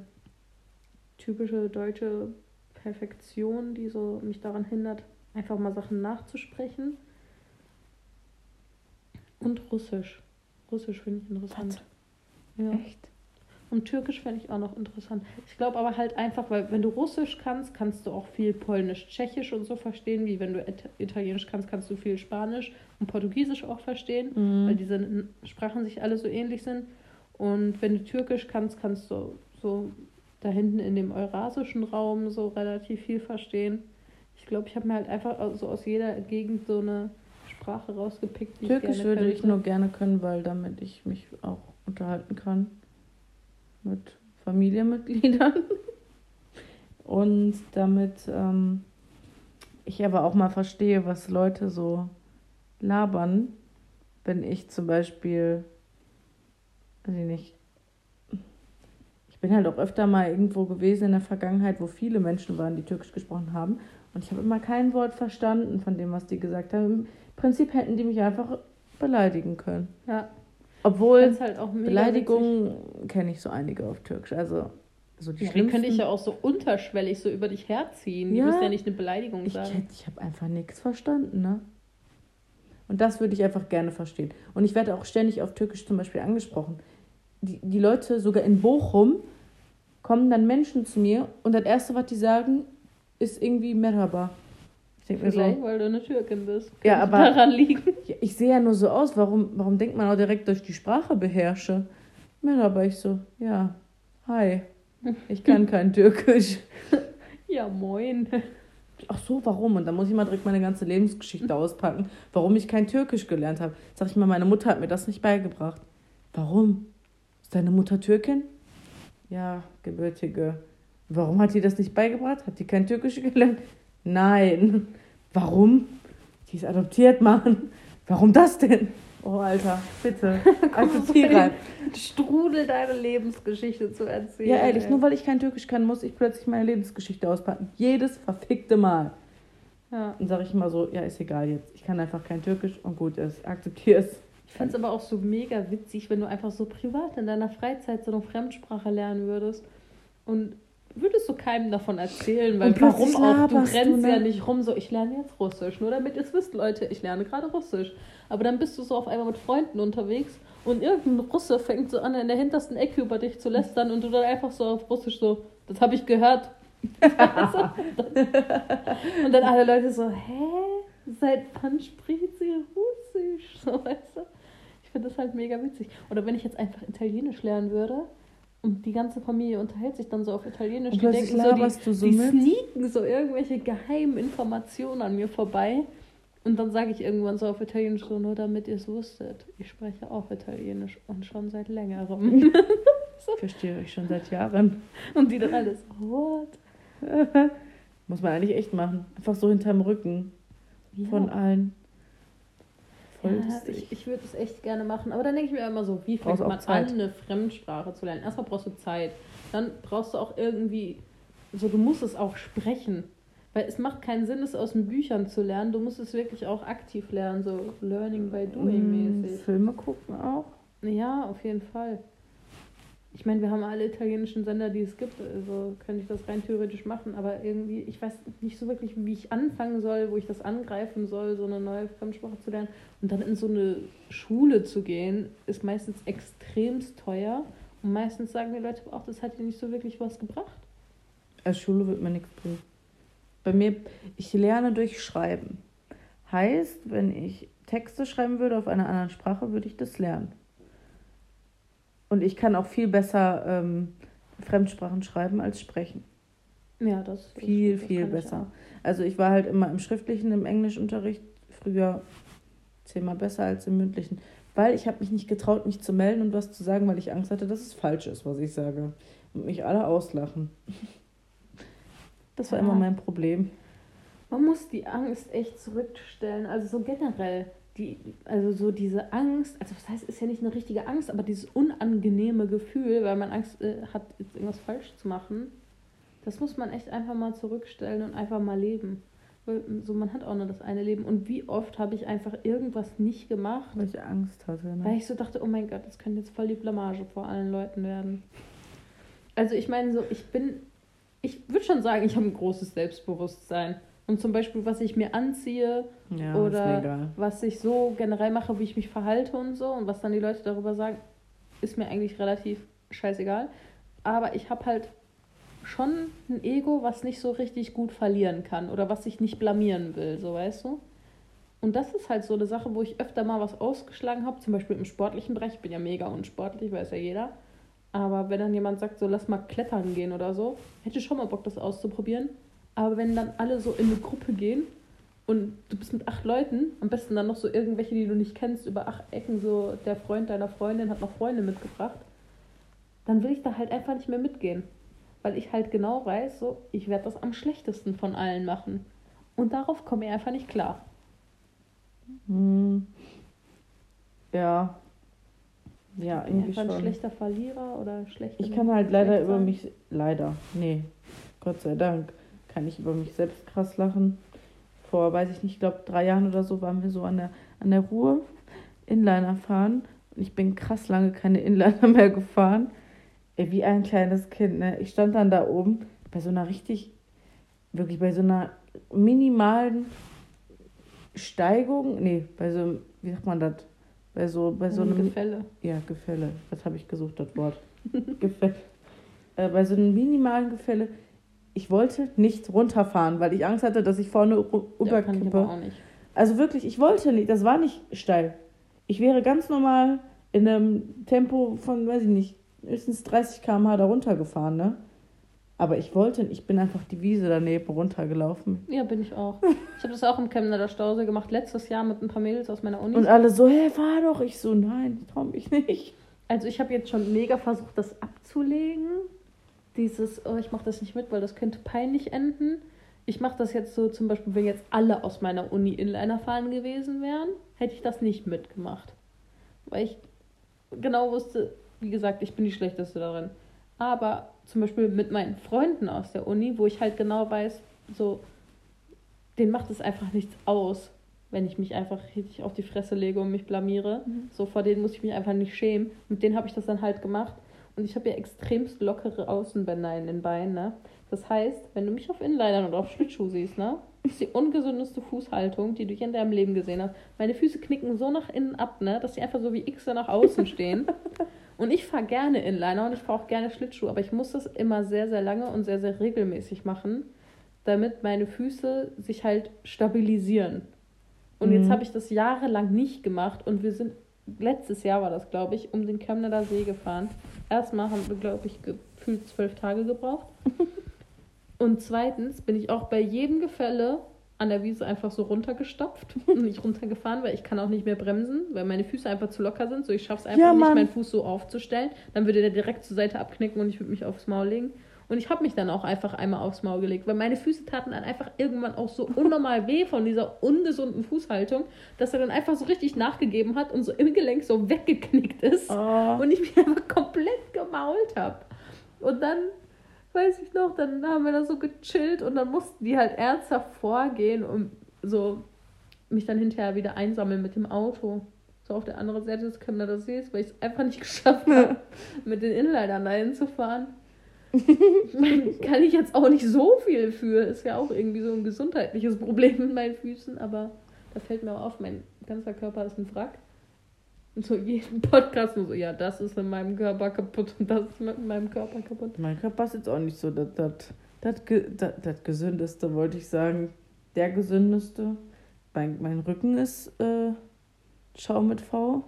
[SPEAKER 1] typische deutsche Perfektion, die so mich daran hindert, einfach mal Sachen nachzusprechen. Und Russisch. Russisch finde ich interessant. Was? Ja. Echt? Und Türkisch fände ich auch noch interessant. Ich glaube aber halt einfach, weil wenn du Russisch kannst, kannst du auch viel Polnisch, Tschechisch und so verstehen, wie wenn du Italienisch kannst, kannst du viel Spanisch und Portugiesisch auch verstehen, mhm. weil diese Sprachen sich alle so ähnlich sind. Und wenn du Türkisch kannst, kannst du so da hinten in dem eurasischen Raum so relativ viel verstehen. Ich glaube, ich habe mir halt einfach so aus jeder Gegend so eine Sprache rausgepickt.
[SPEAKER 2] Türkisch ich würde ich nur gerne können, weil damit ich mich auch unterhalten kann mit Familienmitgliedern. Und damit ähm, ich aber auch mal verstehe, was Leute so labern, wenn ich zum Beispiel, ich nicht, ich bin halt auch öfter mal irgendwo gewesen in der Vergangenheit, wo viele Menschen waren, die Türkisch gesprochen haben. Und ich habe immer kein Wort verstanden von dem, was die gesagt haben. Im Prinzip hätten die mich einfach beleidigen können. Ja. Obwohl halt Beleidigungen kenne ich so einige auf Türkisch. Also
[SPEAKER 1] so die ja, die könnte ich ja auch so unterschwellig so über dich herziehen. Ja, du musst ja nicht eine Beleidigung
[SPEAKER 2] ich, sagen. Ich habe einfach nichts verstanden, ne? Und das würde ich einfach gerne verstehen. Und ich werde auch ständig auf Türkisch zum Beispiel angesprochen. die, die Leute sogar in Bochum kommen dann Menschen zu mir und das Erste, was die sagen, ist irgendwie Merhaba. Ich denke mir
[SPEAKER 1] Vielleicht,
[SPEAKER 2] so,
[SPEAKER 1] weil du eine Türkin bist.
[SPEAKER 2] Ja,
[SPEAKER 1] Könnte
[SPEAKER 2] aber-
[SPEAKER 1] daran liegen.
[SPEAKER 2] ja, ich sehe ja nur so aus, warum, warum denkt man auch direkt, dass ich die Sprache beherrsche? Merhaba, ich so, ja, hi, ich kann kein Türkisch.
[SPEAKER 1] Ja, moin.
[SPEAKER 2] Ach so, warum? Und dann muss ich mal direkt meine ganze Lebensgeschichte auspacken, warum ich kein Türkisch gelernt habe. Sag ich mal, meine Mutter hat mir das nicht beigebracht. Warum? Ist deine Mutter Türkin? Ja, gebürtige. Warum hat die das nicht beigebracht? Hat die kein Türkisch gelernt? Nein. Warum? Die ist adoptiert, Mann. Warum das denn? Oh, Alter, bitte. Akzeptiere.
[SPEAKER 1] Strudel deine Lebensgeschichte zu erzählen.
[SPEAKER 2] Ja, ehrlich, nur weil ich kein Türkisch kann, muss ich plötzlich meine Lebensgeschichte auspacken. Jedes verfickte Mal.
[SPEAKER 1] Ja.
[SPEAKER 2] Dann sage ich immer so, ja, ist egal jetzt. Ich kann einfach kein Türkisch und gut ist. Akzeptiere es.
[SPEAKER 1] Ich fände es aber auch so mega witzig, wenn du einfach so privat in deiner Freizeit so eine Fremdsprache lernen würdest und würdest du keinem davon erzählen, weil
[SPEAKER 2] Und
[SPEAKER 1] warum auch? Du
[SPEAKER 2] laberst du,
[SPEAKER 1] rennst
[SPEAKER 2] ne?
[SPEAKER 1] ja nicht rum so, ich lerne jetzt Russisch, nur damit ihr es wisst, Leute, ich lerne gerade Russisch. Aber dann bist du so auf einmal mit Freunden unterwegs und irgendein Russe fängt so an, in der hintersten Ecke über dich zu lästern und du dann einfach so auf Russisch so, das habe ich gehört. und dann alle Leute so, hä? Seit wann spricht sie Russisch? So, weißt du? Ich finde das halt mega witzig. Oder wenn ich jetzt einfach Italienisch lernen würde und die ganze Familie unterhält sich dann so auf Italienisch,
[SPEAKER 2] Und
[SPEAKER 1] die denken so, die,
[SPEAKER 2] du so
[SPEAKER 1] die sneaken so irgendwelche geheimen Informationen an mir vorbei. Und dann sage ich irgendwann so auf Italienisch so, nur damit ihr es wusstet, ich spreche auch Italienisch und schon seit längerem.
[SPEAKER 2] Ich verstehe euch schon seit Jahren.
[SPEAKER 1] und die dann alles, what?
[SPEAKER 2] Muss man eigentlich echt machen. Einfach so hinterm Rücken von allen. Voll
[SPEAKER 1] Ja,
[SPEAKER 2] lustig.
[SPEAKER 1] ich, ich würde es echt gerne machen. Aber dann denke ich mir immer so, wie fängt man
[SPEAKER 2] Zeit.
[SPEAKER 1] an, eine Fremdsprache zu lernen? Erstmal brauchst du Zeit. Dann brauchst du auch irgendwie, so du musst es auch sprechen. Weil es macht keinen Sinn, es aus den Büchern zu lernen. Du musst es wirklich auch aktiv lernen, so Learning by Doing
[SPEAKER 2] Mm,
[SPEAKER 1] mäßig.
[SPEAKER 2] Filme gucken auch.
[SPEAKER 1] Ja, auf jeden Fall. Ich meine, wir haben alle italienischen Sender, die es gibt, also könnte ich das rein theoretisch machen, aber irgendwie, ich weiß nicht so wirklich, wie ich anfangen soll, wo ich das angreifen soll, so eine neue Fremdsprache zu lernen. Und dann in so eine Schule zu gehen, ist meistens extremst teuer. Und meistens sagen die Leute auch, das hat dir nicht so wirklich was gebracht.
[SPEAKER 2] Als Schule wird mir nichts bringen. Bei mir, ich lerne durch Schreiben. Heißt, wenn ich Texte schreiben würde auf einer anderen Sprache, würde ich das lernen. Und ich kann auch viel besser ähm, Fremdsprachen schreiben als sprechen.
[SPEAKER 1] Ja, das
[SPEAKER 2] Viel,
[SPEAKER 1] das
[SPEAKER 2] viel
[SPEAKER 1] kann ich
[SPEAKER 2] besser. Also ich war halt immer im schriftlichen, im Englischunterricht früher zehnmal besser als im mündlichen. Weil ich habe mich nicht getraut, mich zu melden und was zu sagen, weil ich Angst hatte, dass es falsch ist, was ich sage. Und mich alle auslachen. Das war
[SPEAKER 1] Ja.
[SPEAKER 2] immer mein Problem.
[SPEAKER 1] Man muss die Angst echt zurückstellen. Also so generell. Die, also so diese Angst, also was heißt, ist ja nicht eine richtige Angst, aber dieses unangenehme Gefühl, weil man Angst äh, hat, jetzt irgendwas falsch zu machen, das muss man echt einfach mal zurückstellen und einfach mal leben. Weil so, man hat auch nur das eine Leben. Und wie oft habe ich einfach irgendwas nicht gemacht,
[SPEAKER 2] Weil ich Angst hatte.
[SPEAKER 1] weil
[SPEAKER 2] Ne?
[SPEAKER 1] ich so dachte, oh mein Gott, das könnte jetzt voll die Blamage vor allen Leuten werden. Also ich meine so, ich bin, ich würde schon sagen, ich habe ein großes Selbstbewusstsein. Und zum Beispiel, was ich mir anziehe
[SPEAKER 2] Ja,
[SPEAKER 1] oder was ich so generell mache, wie ich mich verhalte und so und was dann die Leute darüber sagen, ist mir eigentlich relativ scheißegal. Aber ich habe halt schon ein Ego, was nicht so richtig gut verlieren kann oder was ich nicht blamieren will, so weißt du. Und das ist halt so eine Sache, wo ich öfter mal was ausgeschlagen habe, zum Beispiel im sportlichen Bereich. Ich bin ja mega unsportlich, weiß ja jeder. Aber wenn dann jemand sagt, so lass mal klettern gehen oder so, hätte ich schon mal Bock, das auszuprobieren. Aber wenn dann alle so in eine Gruppe gehen und du bist mit acht Leuten, am besten dann noch so irgendwelche, die du nicht kennst, über acht Ecken, so der Freund deiner Freundin hat noch Freunde mitgebracht, dann will ich da halt einfach nicht mehr mitgehen. Weil ich halt genau weiß, so, ich werde das am schlechtesten von allen machen. Und darauf komme ich einfach nicht klar.
[SPEAKER 2] Hm. Ja. Ja,
[SPEAKER 1] Ich bin
[SPEAKER 2] irgendwie
[SPEAKER 1] einfach ein
[SPEAKER 2] schon.
[SPEAKER 1] schlechter Verlierer oder schlechter.
[SPEAKER 2] Ich kann halt leider über mich, leider, nee, Gott sei Dank, kann ich über mich selbst krass lachen. Vor, weiß ich nicht, ich glaube drei Jahren oder so waren wir so an der, an der Ruhr Inliner fahren. Und ich bin krass lange keine Inliner mehr gefahren. Ey, wie ein kleines Kind, ne? Ich stand dann da oben bei so einer richtig, wirklich bei so einer minimalen Steigung, nee, bei so einem, wie sagt man das, Bei so, bei so einem.
[SPEAKER 1] Gefälle.
[SPEAKER 2] Ja, Gefälle. Was habe ich gesucht, das Wort? Gefälle. Äh, bei so einem minimalen Gefälle. Ich wollte nicht runterfahren, weil ich Angst hatte, dass ich vorne ru-
[SPEAKER 1] Ja.
[SPEAKER 2] Also wirklich, ich wollte nicht. Das war nicht steil. Ich wäre ganz normal in einem Tempo von, weiß ich nicht, höchstens 30 km/h da runtergefahren, ne? Aber ich wollte, nicht. ich bin einfach die Wiese daneben runtergelaufen.
[SPEAKER 1] Ja, bin ich auch. Ich habe das auch im Chemnitzer Stausee gemacht, letztes Jahr mit ein paar Mädels aus meiner Uni.
[SPEAKER 2] Und alle so, hey, fahr doch. Ich so, nein, ich trau mich nicht.
[SPEAKER 1] Also ich habe jetzt schon mega versucht, das abzulegen. Dieses, oh, ich mache das nicht mit, weil das könnte peinlich enden. Ich mache das jetzt so zum Beispiel, wenn jetzt alle aus meiner Uni Inliner fahren gewesen wären, hätte ich das nicht mitgemacht. Weil ich genau wusste, wie gesagt, ich bin die Schlechteste darin. Aber zum Beispiel mit meinen Freunden aus der Uni, wo ich halt genau weiß, so, denen macht es einfach nichts aus, wenn ich mich einfach richtig auf die Fresse lege und mich blamiere. So, vor denen muss ich mich einfach nicht schämen. Mit denen habe ich das dann halt gemacht. Und ich habe ja extremst lockere Außenbänder in den Beinen, ne? Das heißt, wenn du mich auf Inlinern oder auf Schlittschuh siehst, ne? Das ist die ungesündeste Fußhaltung, die du je in deinem Leben gesehen hast. Meine Füße knicken so nach innen ab, ne? Dass sie einfach so wie X nach außen stehen. Und ich fahre gerne Inliner und ich fahre auch gerne Schlittschuh, aber ich muss das immer sehr, sehr lange und sehr, sehr regelmäßig machen, damit meine Füße sich halt stabilisieren. Und jetzt
[SPEAKER 2] Mhm.
[SPEAKER 1] habe ich das jahrelang nicht gemacht und wir sind, letztes Jahr war das, glaube ich, um den Chemnitzer See gefahren. Erstmal haben wir, glaube ich, gefühlt zwölf Tage gebraucht. Und zweitens bin ich auch bei jedem Gefälle an der Wiese einfach so runtergestapft und nicht runtergefahren, weil ich kann auch nicht mehr bremsen, weil meine Füße einfach zu locker sind. So, ich schaffe es einfach
[SPEAKER 2] Ja,
[SPEAKER 1] nicht, meinen Fuß so aufzustellen. Dann würde der direkt zur Seite abknicken und ich würde mich aufs Maul legen. Und ich habe mich dann auch einfach einmal aufs Maul gelegt, weil meine Füße taten dann einfach irgendwann auch so unnormal weh von dieser ungesunden Fußhaltung, dass er dann einfach so richtig nachgegeben hat und so im Gelenk so weggeknickt ist
[SPEAKER 2] Oh.
[SPEAKER 1] und ich mich einfach komplett gemault habe. Und dann, weiß ich noch, dann haben wir da so gechillt und dann mussten die halt ernsthaft vorgehen und so mich dann hinterher wieder einsammeln mit dem Auto. So auf der anderen Seite des Chemnitzer Sees, weil ich es einfach nicht geschafft habe, mit den Inlinern dahin zu fahren. Kann ich jetzt auch nicht so viel für. Ist ja auch irgendwie so ein gesundheitliches Problem mit meinen Füßen, aber da fällt mir auch auf, mein ganzer Körper ist ein Wrack. Und so jeden Podcast nur so, ja, das ist in meinem Körper kaputt und das ist mit meinem Körper kaputt.
[SPEAKER 2] Mein Körper ist jetzt auch nicht so das, das, das, das, das gesündeste, wollte ich sagen. Der gesündeste. Mein, mein Rücken ist äh, Schau mit V.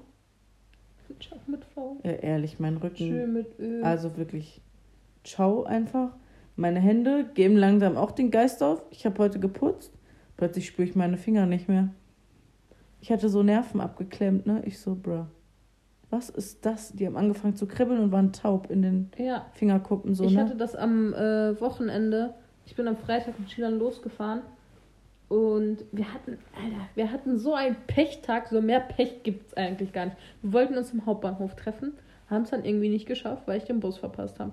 [SPEAKER 1] Schau mit V.
[SPEAKER 2] Ja, ehrlich, mein Rücken.
[SPEAKER 1] Schön mit Öl.
[SPEAKER 2] Also wirklich, ciao einfach. Meine Hände geben langsam auch den Geist auf. Ich habe heute geputzt. Plötzlich spüre ich meine Finger nicht mehr. Ich hatte so Nerven abgeklemmt, ne? Ich so, bruh. Was ist das? Die haben angefangen zu kribbeln und waren taub in den
[SPEAKER 1] ja,
[SPEAKER 2] Fingerkuppen so,
[SPEAKER 1] ich
[SPEAKER 2] ne?
[SPEAKER 1] hatte das am äh, Wochenende. Ich bin am Freitag mit Schülern losgefahren. Und wir hatten, Alter, wir hatten so einen Pechtag, so mehr Pech gibt es eigentlich gar nicht. Wir wollten uns im Hauptbahnhof treffen, haben es dann irgendwie nicht geschafft, weil ich den Bus verpasst habe.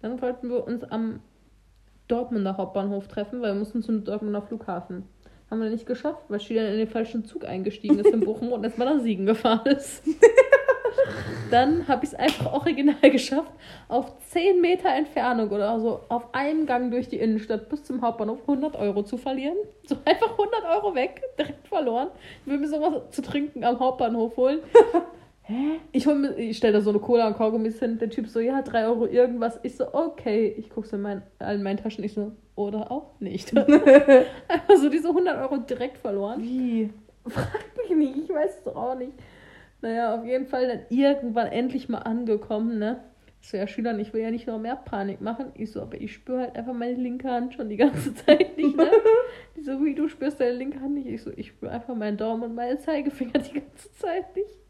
[SPEAKER 1] Dann wollten wir uns am Dortmunder Hauptbahnhof treffen, weil wir mussten zum Dortmunder Flughafen. Haben wir nicht geschafft, weil Schüler in den falschen Zug eingestiegen ist in Bochum und erstmal nach Siegen gefahren ist. Dann habe ich es einfach original geschafft, auf 10 Meter Entfernung oder so auf einem Gang durch die Innenstadt bis zum Hauptbahnhof 100 Euro zu verlieren. So einfach 100 Euro weg, direkt verloren. Ich will mir sowas zu trinken am Hauptbahnhof holen. Hä? Ich, hol ich stelle da so eine Cola und Kaugummis hin. Der Typ so, ja, 3 Euro irgendwas. Ich so, okay. Ich gucke so in mein, in meinen Taschen. Ich so, oder auch nicht. einfach so diese 100 Euro direkt verloren.
[SPEAKER 2] Wie?
[SPEAKER 1] Frag mich nicht, ich weiß es doch auch nicht. Naja, auf jeden Fall dann irgendwann endlich mal angekommen, ne? Ich so, ja, Schülern, ich will ja nicht noch mehr Panik machen. Ich so, aber ich spüre halt einfach meine linke Hand schon die ganze Zeit nicht, ne? Die so, wie du spürst deine linke Hand nicht. Ich so, ich spüre einfach meinen Daumen und meinen Zeigefinger die ganze Zeit nicht.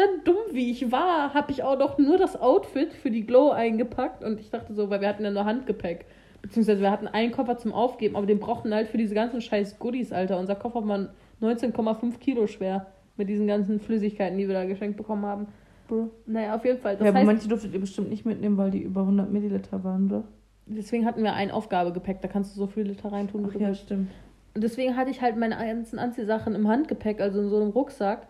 [SPEAKER 1] Dann dumm wie ich war, habe ich auch noch nur das Outfit für die Glow eingepackt und ich dachte so, weil wir hatten ja nur Handgepäck. Beziehungsweise wir hatten einen Koffer zum Aufgeben, aber den brauchten halt für diese ganzen scheiß Goodies, Alter. Unser Koffer war 19,5 Kilo schwer mit diesen ganzen Flüssigkeiten, die wir da geschenkt bekommen haben.
[SPEAKER 2] Bro.
[SPEAKER 1] Naja, auf jeden Fall. Das
[SPEAKER 2] ja, aber
[SPEAKER 1] heißt,
[SPEAKER 2] manche durftet ihr bestimmt nicht mitnehmen, weil die über 100 Milliliter waren, oder?
[SPEAKER 1] deswegen hatten wir ein Aufgabegepäck, da kannst du so viele Liter reintun,
[SPEAKER 2] Ach ja,
[SPEAKER 1] willst.
[SPEAKER 2] stimmt.
[SPEAKER 1] Und deswegen hatte ich halt meine ganzen Anziehsachen im Handgepäck, also in so einem Rucksack.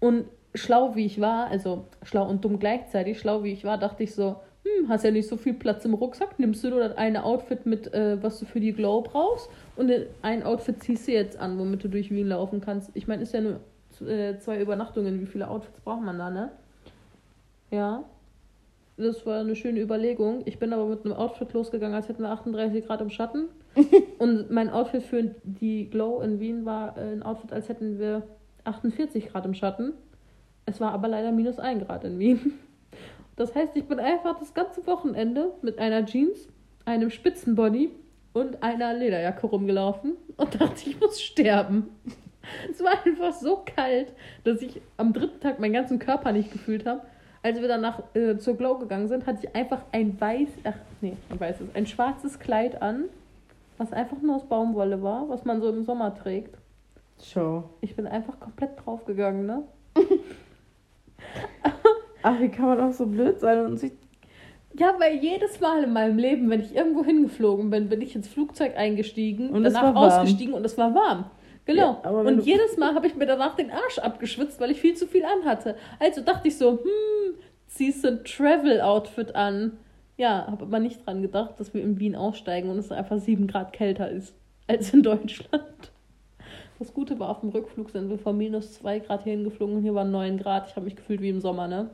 [SPEAKER 1] Und schlau wie ich war, also schlau und dumm gleichzeitig, schlau wie ich war, dachte ich so, hm, hast ja nicht so viel Platz im Rucksack, nimmst du nur das eine Outfit mit, äh, was du für die Glow brauchst und ein Outfit ziehst du jetzt an, womit du durch Wien laufen kannst. Ich meine, ist ja nur äh, zwei Übernachtungen, wie viele Outfits braucht man da, ne? Ja. Das war eine schöne Überlegung. Ich bin aber mit einem Outfit losgegangen, als hätten wir 38 Grad im Schatten. Und mein Outfit für die Glow in Wien war äh, ein Outfit, als hätten wir 48 Grad im Schatten. Es war aber leider minus 1 Grad in Wien. Das heißt, ich bin einfach das ganze Wochenende mit einer Jeans, einem Spitzenbody und einer Lederjacke rumgelaufen und dachte, ich muss sterben. Es war einfach so kalt, dass ich am dritten Tag meinen ganzen Körper nicht gefühlt habe. Als wir danach äh, zur Glow gegangen sind, hatte ich einfach ein weiß, ach nee, ein weißes, ein schwarzes Kleid an, was einfach nur aus Baumwolle war, was man so im Sommer trägt.
[SPEAKER 2] Show.
[SPEAKER 1] Ich bin einfach komplett draufgegangen, ne?
[SPEAKER 2] Ach, wie kann man auch so blöd sein und sich.
[SPEAKER 1] Ja, weil jedes Mal in meinem Leben, wenn ich irgendwo hingeflogen bin, bin ich ins Flugzeug eingestiegen,
[SPEAKER 2] Und
[SPEAKER 1] danach ausgestiegen und es war warm. Genau.
[SPEAKER 2] Ja,
[SPEAKER 1] und jedes Mal habe ich mir danach den Arsch abgeschwitzt, weil ich viel zu viel anhatte. Also dachte ich so, hm, ziehst du ein Travel-Outfit an. Ja, habe aber nicht dran gedacht, dass wir in Wien aussteigen und es einfach sieben Grad kälter ist als in Deutschland. Das Gute war, auf dem Rückflug sind wir von minus zwei Grad hier hingeflogen und hier waren neun Grad. Ich habe mich gefühlt wie im Sommer, ne?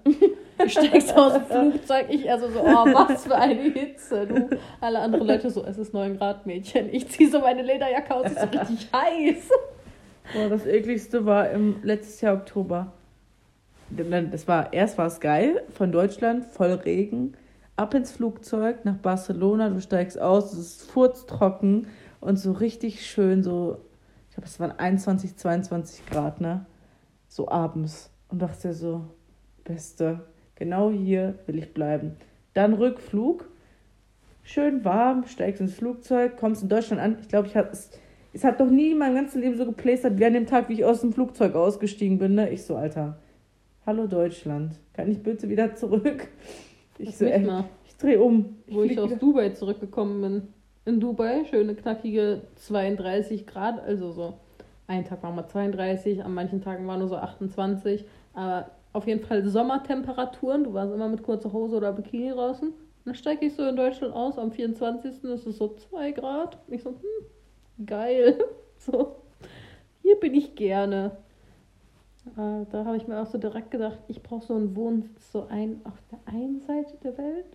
[SPEAKER 1] Du steigst aus dem Flugzeug, ich also so, oh, was für eine Hitze, du. Alle anderen Leute so, es ist neun Grad, Mädchen. Ich ziehe so meine Lederjacke aus, es ist richtig heiß.
[SPEAKER 2] Boah, das ekligste war im letztes Jahr Oktober. Das war, erst war es geil, von Deutschland, voll Regen, ab ins Flugzeug nach Barcelona, du steigst aus, es ist furztrocken und so richtig schön, so, ich glaube, es waren 21, 22 Grad, ne? So abends. Und dachte so, Beste, genau hier will ich bleiben. Dann Rückflug, schön warm, steigst ins Flugzeug, kommst in Deutschland an. Ich glaube, ich hatte es, es hat doch nie in meinem ganzen Leben so geplästert wie an dem Tag, wie ich aus dem Flugzeug ausgestiegen bin. Ne? Ich so, Alter, hallo Deutschland, kann ich bitte wieder zurück? Ich
[SPEAKER 1] Das
[SPEAKER 2] so, ey, ich dreh um.
[SPEAKER 1] Wo ich
[SPEAKER 2] flieg
[SPEAKER 1] aus
[SPEAKER 2] wieder.
[SPEAKER 1] Dubai zurückgekommen bin. In Dubai, schöne knackige 32 Grad, also so. Ein Tag waren mal 32, an manchen Tagen waren nur so 28. Aber auf jeden Fall Sommertemperaturen. Du warst immer mit kurzer Hose oder Bikini draußen. Dann steige ich so in Deutschland aus. Am 24. ist es so 2 Grad. Ich so, hm, geil. So, hier bin ich gerne. Äh, da habe ich mir auch so direkt gedacht, ich brauche so einen Wohnsitz so ein auf der einen Seite der Welt.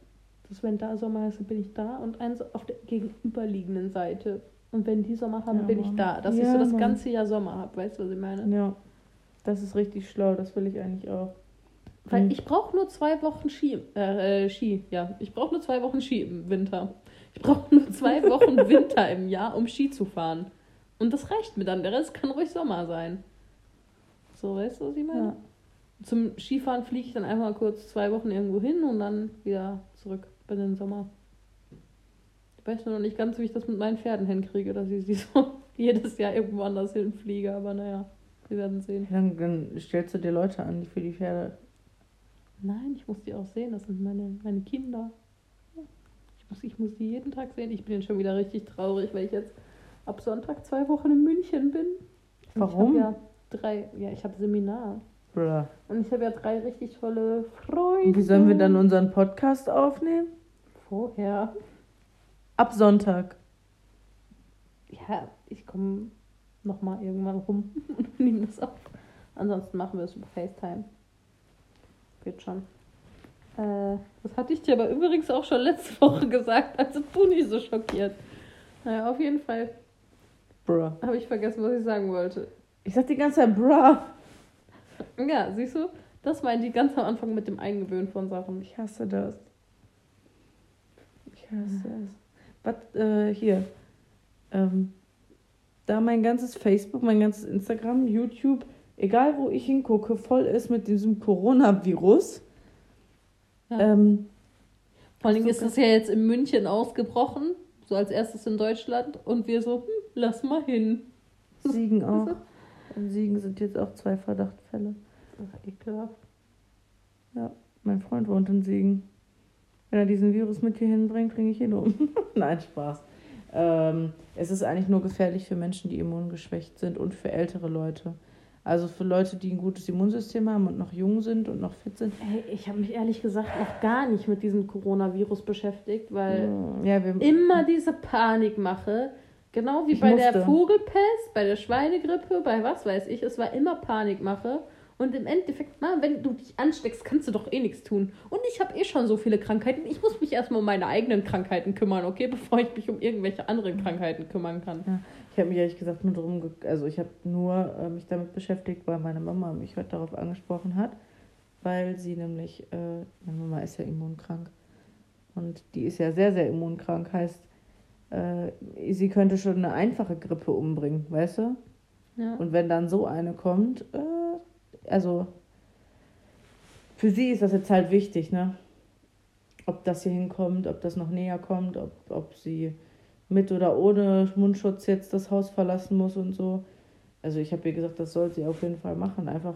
[SPEAKER 1] Dass wenn da Sommer ist, dann bin ich da und eins auf der gegenüberliegenden Seite. Und wenn die Sommer haben,
[SPEAKER 2] Ja,
[SPEAKER 1] bin ich
[SPEAKER 2] Mann.
[SPEAKER 1] da. Dass ich
[SPEAKER 2] Ja,
[SPEAKER 1] so das
[SPEAKER 2] Mann.
[SPEAKER 1] ganze Jahr Sommer habe. Weißt du, was ich meine?
[SPEAKER 2] Ja, das ist richtig schlau, das will ich eigentlich auch.
[SPEAKER 1] Weil
[SPEAKER 2] Mhm.
[SPEAKER 1] ich brauche nur zwei Wochen Ski. Äh, äh, Ski, ja. Ich brauche nur zwei Wochen Ski im Winter. Ich brauche nur zwei Wochen Winter im Jahr, um Ski zu fahren. Und das reicht mir dann. Der Rest kann ruhig Sommer sein. So, weißt du, was ich meine?
[SPEAKER 2] Ja.
[SPEAKER 1] Zum Skifahren fliege ich dann einmal kurz zwei Wochen irgendwo hin und dann wieder zurück bei den Sommer. Ich weiß nur noch nicht ganz, wie ich das mit meinen Pferden hinkriege, dass ich sie so jedes Jahr irgendwo anders hinfliege. Aber naja, wir werden sehen.
[SPEAKER 2] Dann, dann stellst du dir Leute an, die für die Pferde.
[SPEAKER 1] Nein, ich muss die auch sehen. Das sind meine, meine Kinder. Ich muss, ich muss die jeden Tag sehen. Ich bin jetzt schon wieder richtig traurig, weil ich jetzt ab Sonntag zwei Wochen in München bin. Und
[SPEAKER 2] Warum?
[SPEAKER 1] Ich habe ja drei, ja, ich habe Seminar.
[SPEAKER 2] Bruh.
[SPEAKER 1] Und ich habe ja drei richtig tolle Freunde.
[SPEAKER 2] Und wie sollen wir dann unseren Podcast aufnehmen?
[SPEAKER 1] Vorher.
[SPEAKER 2] Ab Sonntag.
[SPEAKER 1] Ja, ich komme nochmal irgendwann rum und nehme das auf. Ansonsten machen wir es über FaceTime. Geht schon. Äh, das hatte ich dir aber übrigens auch schon letzte Woche gesagt, also du nicht so schockiert. Naja, auf jeden Fall
[SPEAKER 2] Bruh.
[SPEAKER 1] habe ich vergessen, was ich sagen wollte.
[SPEAKER 2] Ich sag die ganze Zeit, bruh.
[SPEAKER 1] Ja, siehst du? Das meinte ich ganz am Anfang mit dem Eingewöhnen von Sachen.
[SPEAKER 2] Ich hasse das. Was, äh, hier. Ähm, da mein ganzes Facebook, mein ganzes Instagram, YouTube, egal wo ich hingucke, voll ist mit diesem Coronavirus.
[SPEAKER 1] Ja.
[SPEAKER 2] Ähm,
[SPEAKER 1] Vor allem
[SPEAKER 2] so
[SPEAKER 1] ist das ja jetzt in München ausgebrochen, so als erstes in Deutschland. Und wir so, hm, lass mal hin.
[SPEAKER 2] Siegen auch. In Siegen sind jetzt auch zwei Verdachtfälle.
[SPEAKER 1] Ach, ekelhaft.
[SPEAKER 2] Mein Freund wohnt in Siegen. Wenn er diesen Virus mit hier hinbringt, bringe ich ihn um. Nein, Spaß. Ähm, es ist eigentlich nur gefährlich für Menschen, die immungeschwächt sind und für ältere Leute. Also für Leute, die ein gutes Immunsystem haben und noch jung sind und noch fit sind.
[SPEAKER 1] Hey, ich habe mich ehrlich gesagt noch gar nicht mit diesem Coronavirus beschäftigt, weil
[SPEAKER 2] Ja, wir,
[SPEAKER 1] immer diese Panikmache, Genau wie bei der
[SPEAKER 2] musste.
[SPEAKER 1] Vogelpest, bei der Schweinegrippe, bei was weiß ich. Es war immer Panikmache. Und im Endeffekt, na, wenn du dich ansteckst, kannst du doch eh nichts tun. Und ich habe eh schon so viele Krankheiten. Ich muss mich erstmal um meine eigenen Krankheiten kümmern, okay? Bevor ich mich um irgendwelche anderen Krankheiten kümmern kann.
[SPEAKER 2] Ja, ich habe mich ehrlich gesagt nur darum, ge- also ich habe nur äh, mich damit beschäftigt, weil meine Mama mich heute darauf angesprochen hat, weil sie nämlich, äh, meine Mama ist ja immunkrank und die ist ja sehr, sehr immunkrank, heißt, äh, sie könnte schon eine einfache Grippe umbringen, weißt du?
[SPEAKER 1] Ja.
[SPEAKER 2] Und wenn dann so eine kommt, äh, also für sie ist das jetzt halt wichtig, ne? Ob das hier hinkommt, ob das noch näher kommt, ob, ob sie mit oder ohne Mundschutz jetzt das Haus verlassen muss und so. Also ich habe ihr gesagt, das soll sie auf jeden Fall machen. Einfach,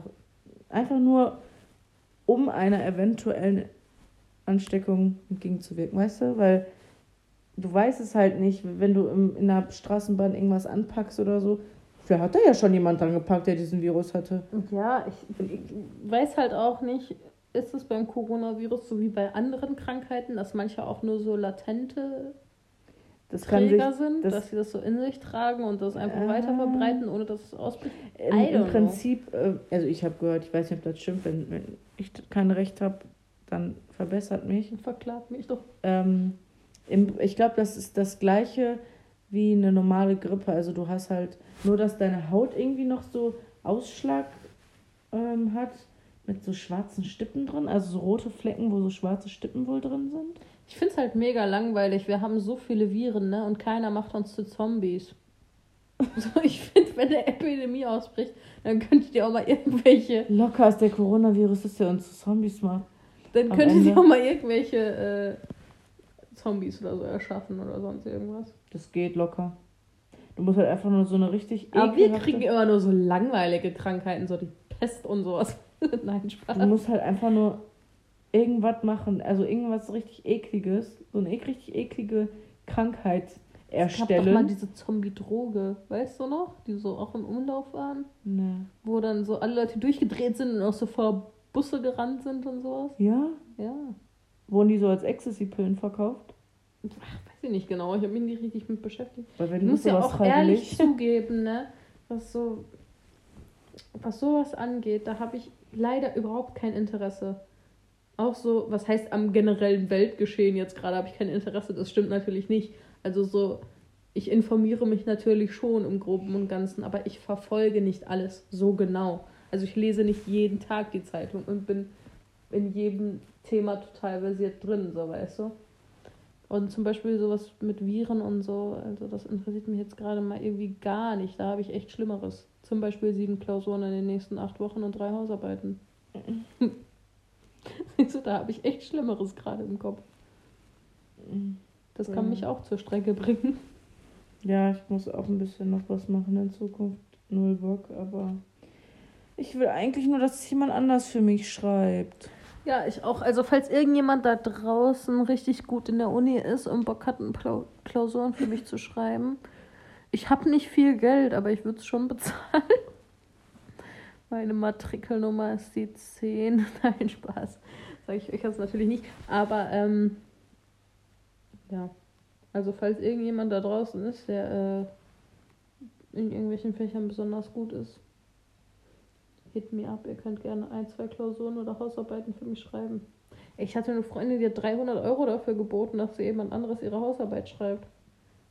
[SPEAKER 2] einfach nur, um einer eventuellen Ansteckung entgegenzuwirken, weißt du? Weil du weißt es halt nicht, wenn du im, in der Straßenbahn irgendwas anpackst oder so. Vielleicht hat da ja schon jemand dran gepackt, der diesen Virus hatte.
[SPEAKER 1] Ja, ich, ich weiß halt auch nicht, ist es beim Coronavirus so wie bei anderen Krankheiten, dass manche auch nur so latente
[SPEAKER 2] Das kann sich
[SPEAKER 1] Träger sind,
[SPEAKER 2] das-
[SPEAKER 1] dass sie das so in sich tragen und das einfach
[SPEAKER 2] Ah.
[SPEAKER 1] weiter verbreiten, ohne dass es ausbricht.
[SPEAKER 2] im, im. Prinzip, äh, also ich habe gehört, ich weiß nicht, ob das stimmt, wenn, wenn ich kein Recht habe, dann verbessert mich.
[SPEAKER 1] Verklagt mich doch.
[SPEAKER 2] Ähm, im, ich glaube, das ist das gleiche wie eine normale Grippe. Also du hast halt nur, dass deine Haut irgendwie noch so Ausschlag ähm, hat mit so schwarzen Stippen drin, also so rote Flecken, wo so schwarze Stippen wohl drin sind.
[SPEAKER 1] Ich finde es halt mega langweilig. Wir haben so viele Viren, ne? Und keiner macht uns zu Zombies. So, ich finde, wenn eine Epidemie ausbricht, dann könntet ihr auch mal irgendwelche,
[SPEAKER 2] Locker ist der Coronavirus, dass der uns zu Zombies macht.
[SPEAKER 1] dann könntet ihr auch mal irgendwelche äh, Zombies oder so erschaffen oder sonst irgendwas.
[SPEAKER 2] Das geht locker. Du musst halt einfach nur so eine richtig
[SPEAKER 1] Aber wir kriegen immer nur so langweilige Krankheiten, so die Pest und sowas. Nein, Spaß.
[SPEAKER 2] Du musst halt einfach nur irgendwas machen, also irgendwas richtig ekliges, so eine richtig eklige Krankheit
[SPEAKER 1] Es gab doch mal
[SPEAKER 2] erstellen.
[SPEAKER 1] diese Zombie-Droge, weißt du noch? Die so auch im Umlauf waren.
[SPEAKER 2] Nee.
[SPEAKER 1] Wo dann so alle Leute durchgedreht sind und auch so vor Busse gerannt sind und sowas.
[SPEAKER 2] Ja?
[SPEAKER 1] Ja.
[SPEAKER 2] Wurden die so als Ecstasy-Pillen verkauft?
[SPEAKER 1] Ach, weiß ich nicht genau. Ich habe mich nicht richtig mit beschäftigt.
[SPEAKER 2] Weil wenn
[SPEAKER 1] Ich
[SPEAKER 2] du
[SPEAKER 1] muss ja auch ehrlich
[SPEAKER 2] freiwillig-
[SPEAKER 1] zugeben, ne? Was so. Was sowas angeht, da habe ich leider überhaupt kein Interesse. Auch so, was heißt am generellen Weltgeschehen jetzt gerade habe ich kein Interesse, das stimmt natürlich nicht. Also so, ich informiere mich natürlich schon im Groben und Ganzen, aber ich verfolge nicht alles so genau. Also ich lese nicht jeden Tag die Zeitung und bin in jedem Thema total versiert drin, so weißt du. Und zum Beispiel sowas mit Viren und so, also das interessiert mich jetzt gerade mal irgendwie gar nicht. Da habe ich echt Schlimmeres. Zum Beispiel sieben Klausuren in den nächsten acht Wochen und drei Hausarbeiten. Siehst du, da habe ich echt Schlimmeres gerade im Kopf. Das kann mich auch zur Strecke bringen.
[SPEAKER 2] Ja, ich muss auch ein bisschen noch was machen in Zukunft. Null Bock, aber ich will eigentlich nur, dass jemand anders für mich schreibt.
[SPEAKER 1] Ja, ich auch. Also falls irgendjemand da draußen richtig gut in der Uni ist und Bock hat, Klausuren für mich zu schreiben. Ich habe nicht viel Geld, aber ich würde es schon bezahlen. Meine Matrikelnummer ist die 10. Nein, Spaß. Sage ich euch jetzt natürlich nicht. Aber ähm, ja. Also falls irgendjemand da draußen ist, der äh, in irgendwelchen Fächern besonders gut ist, hit me up. Ihr könnt gerne ein, zwei Klausuren oder Hausarbeiten für mich schreiben. Ich hatte eine Freundin, die hat 300 Euro dafür geboten, dass sie jemand anderes ihre Hausarbeit schreibt.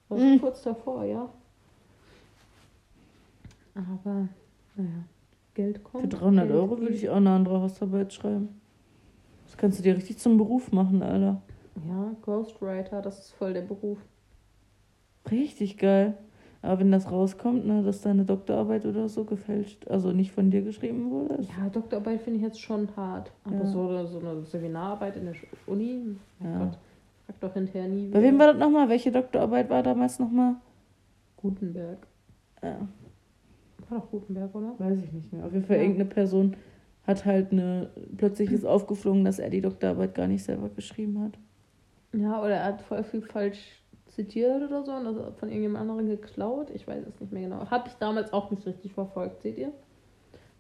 [SPEAKER 1] War so
[SPEAKER 2] Mhm.
[SPEAKER 1] kurz davor, ja. Aber, naja, Geld kommt.
[SPEAKER 2] Für 300
[SPEAKER 1] Geld
[SPEAKER 2] Euro würde ich auch eine andere Hausarbeit schreiben. Das kannst du dir richtig zum Beruf machen, Alter.
[SPEAKER 1] Ja, Ghostwriter, das ist voll der Beruf.
[SPEAKER 2] Richtig geil. Aber wenn das rauskommt, ne, dass deine Doktorarbeit oder so gefälscht, also nicht von dir geschrieben wurde, ist
[SPEAKER 1] Ja, Doktorarbeit finde ich jetzt schon hart. Aber
[SPEAKER 2] Ja.
[SPEAKER 1] so, so eine Seminararbeit in der Uni, mein
[SPEAKER 2] Ja.
[SPEAKER 1] Gott, frag doch hinterher nie.
[SPEAKER 2] Bei wem war das nochmal? Welche Doktorarbeit war damals nochmal?
[SPEAKER 1] Gutenberg.
[SPEAKER 2] Ja,
[SPEAKER 1] War doch Gutenberg, oder?
[SPEAKER 2] weiß ich nicht mehr. Auf jeden Fall
[SPEAKER 1] Ja.
[SPEAKER 2] irgendeine Person hat halt eine, plötzlich ist aufgeflogen, dass er die Doktorarbeit gar nicht selber geschrieben hat.
[SPEAKER 1] Ja, oder er hat voll viel falsch zitiert oder so und das von irgendjemand anderem geklaut. Ich weiß es nicht mehr genau. Habe ich damals auch nicht richtig verfolgt, seht ihr?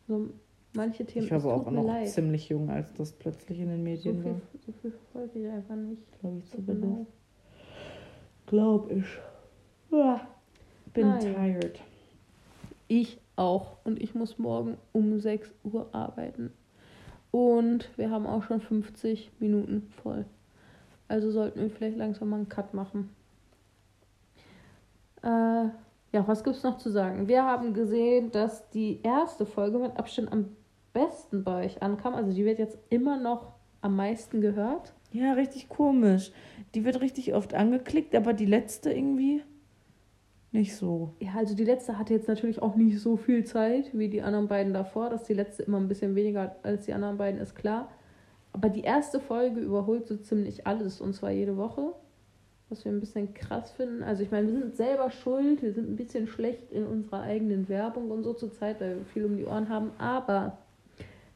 [SPEAKER 1] So manche Themen.
[SPEAKER 2] Ich war aber auch noch
[SPEAKER 1] leid.
[SPEAKER 2] ziemlich jung, als das plötzlich in den
[SPEAKER 1] So
[SPEAKER 2] Medien
[SPEAKER 1] viel,
[SPEAKER 2] war.
[SPEAKER 1] so viel verfolge ich einfach nicht.
[SPEAKER 2] Glaube ich zumindest.
[SPEAKER 1] leid.
[SPEAKER 2] Glaub ich. Ja. Bin
[SPEAKER 1] Nein.
[SPEAKER 2] tired.
[SPEAKER 1] Ich auch. Und ich muss morgen um 6 Uhr arbeiten. Und wir haben auch schon 50 Minuten voll. Also sollten wir vielleicht langsam mal einen Cut machen. Äh, ja, was gibt's noch zu sagen? Wir haben gesehen, dass die erste Folge mit Abstand am besten bei euch ankam. Also die wird jetzt immer noch am meisten gehört.
[SPEAKER 2] Ja, richtig komisch. Die wird richtig oft angeklickt, aber die letzte irgendwie nicht so.
[SPEAKER 1] Ja, also die letzte hatte jetzt natürlich auch nicht so viel Zeit wie die anderen beiden davor. Dass die letzte immer ein bisschen weniger hat als die anderen beiden, ist klar. Aber die erste Folge überholt so ziemlich alles und zwar jede Woche. Was wir ein bisschen krass finden. Also ich meine, wir sind selber schuld, wir sind ein bisschen schlecht in unserer eigenen Werbung und so zur Zeit, weil wir viel um die Ohren haben. Aber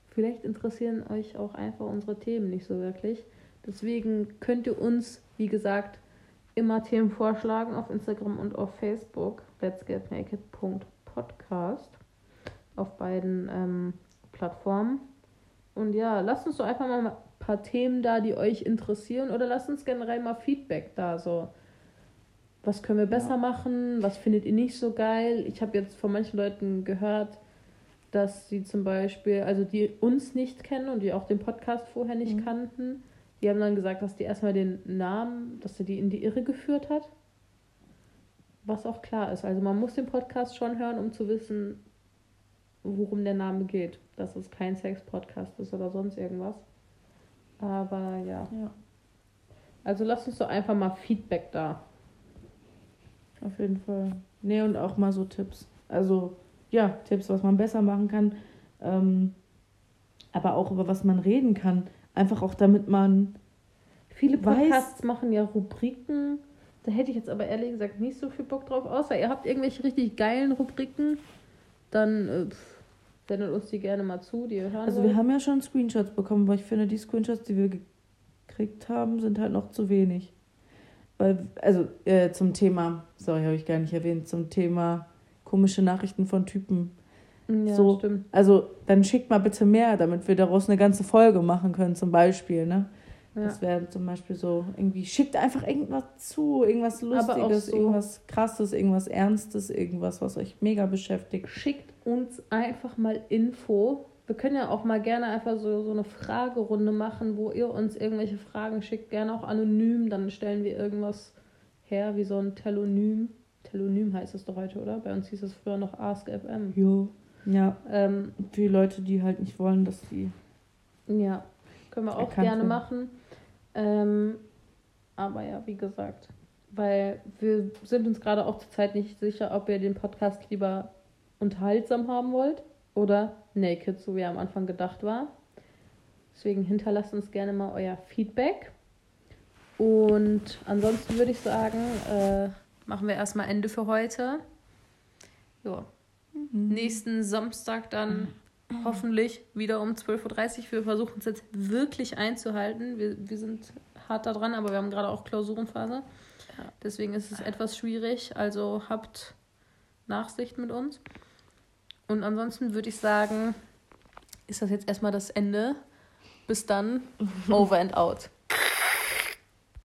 [SPEAKER 1] vielleicht interessieren euch auch einfach unsere Themen nicht so wirklich. Deswegen könnt ihr uns, wie gesagt, immer Themen vorschlagen auf Instagram und auf Facebook. Let's get naked.podcast auf beiden ähm, Plattformen. Und ja, lasst uns doch einfach mal paar Themen da, die euch interessieren. Oder lasst uns generell mal Feedback da. So, was können wir besser
[SPEAKER 2] Ja.
[SPEAKER 1] machen? Was findet ihr nicht so geil? Ich habe jetzt von manchen Leuten gehört, dass sie zum Beispiel, also die uns nicht kennen und die auch den Podcast vorher nicht
[SPEAKER 2] Mhm.
[SPEAKER 1] kannten, die haben dann gesagt, dass die erstmal den Namen, dass er die in die Irre geführt hat. Was auch klar ist. Also man muss den Podcast schon hören, um zu wissen, worum der Name geht. Dass es kein Sex-Podcast ist oder sonst irgendwas. Aber ja.
[SPEAKER 2] Ja,
[SPEAKER 1] Also lasst uns doch einfach mal Feedback da.
[SPEAKER 2] auf jeden Fall. Nee, und auch mal so Tipps. Also, ja, Tipps, was man besser machen kann. Ähm, aber auch über was man reden kann. Einfach auch damit man.
[SPEAKER 1] Viele
[SPEAKER 2] Weiß-
[SPEAKER 1] Podcasts machen ja Rubriken. Da hätte ich jetzt aber ehrlich gesagt nicht so viel Bock drauf. Außer ihr habt irgendwelche richtig geilen Rubriken. Dann äh, sendet uns die gerne mal zu, die ihr hören
[SPEAKER 2] Also,
[SPEAKER 1] wollt.
[SPEAKER 2] wir haben ja schon Screenshots bekommen, aber ich finde, die Screenshots, die wir gekriegt haben, sind halt noch zu wenig. Weil, also, äh, zum Thema, sorry, habe ich gar nicht erwähnt, zum Thema komische Nachrichten von Typen.
[SPEAKER 1] ja,
[SPEAKER 2] so-
[SPEAKER 1] stimmt.
[SPEAKER 2] Also, dann schickt mal bitte mehr, damit wir daraus eine ganze Folge machen können, zum Beispiel, ne?
[SPEAKER 1] Ja.
[SPEAKER 2] Das wäre zum Beispiel so, irgendwie schickt einfach irgendwas zu, irgendwas Lustiges,
[SPEAKER 1] so-
[SPEAKER 2] irgendwas Krasses, irgendwas Ernstes, irgendwas, was euch mega beschäftigt.
[SPEAKER 1] Schickt uns einfach mal Info. Wir können ja auch mal gerne einfach so, so eine Fragerunde machen, wo ihr uns irgendwelche Fragen schickt, gerne auch anonym. Dann stellen wir irgendwas her, wie so ein Telonym. Telonym heißt es doch heute, oder? Bei uns hieß es früher noch AskFM.
[SPEAKER 2] Jo. Ja,
[SPEAKER 1] Ähm,
[SPEAKER 2] für die Leute, die halt nicht wollen, dass die.
[SPEAKER 1] ja, können wir auch gerne
[SPEAKER 2] werden.
[SPEAKER 1] machen. Ähm, aber ja, wie gesagt, weil wir sind uns gerade auch zurzeit nicht sicher, ob ihr den Podcast lieber unterhaltsam haben wollt oder naked, so wie er am Anfang gedacht war. Deswegen hinterlasst uns gerne mal euer Feedback. Und ansonsten würde ich sagen, äh, machen wir erstmal Ende für heute. Ja. Nächsten Samstag dann hoffentlich wieder um 12.30 Uhr. Wir versuchen es jetzt wirklich einzuhalten. Wir, wir sind hart da dran, aber wir haben gerade auch Klausurenphase. Deswegen ist es etwas schwierig. Also habt Nachsicht mit uns. Und ansonsten würde ich sagen, ist das jetzt erstmal das Ende. Bis dann. Over and out.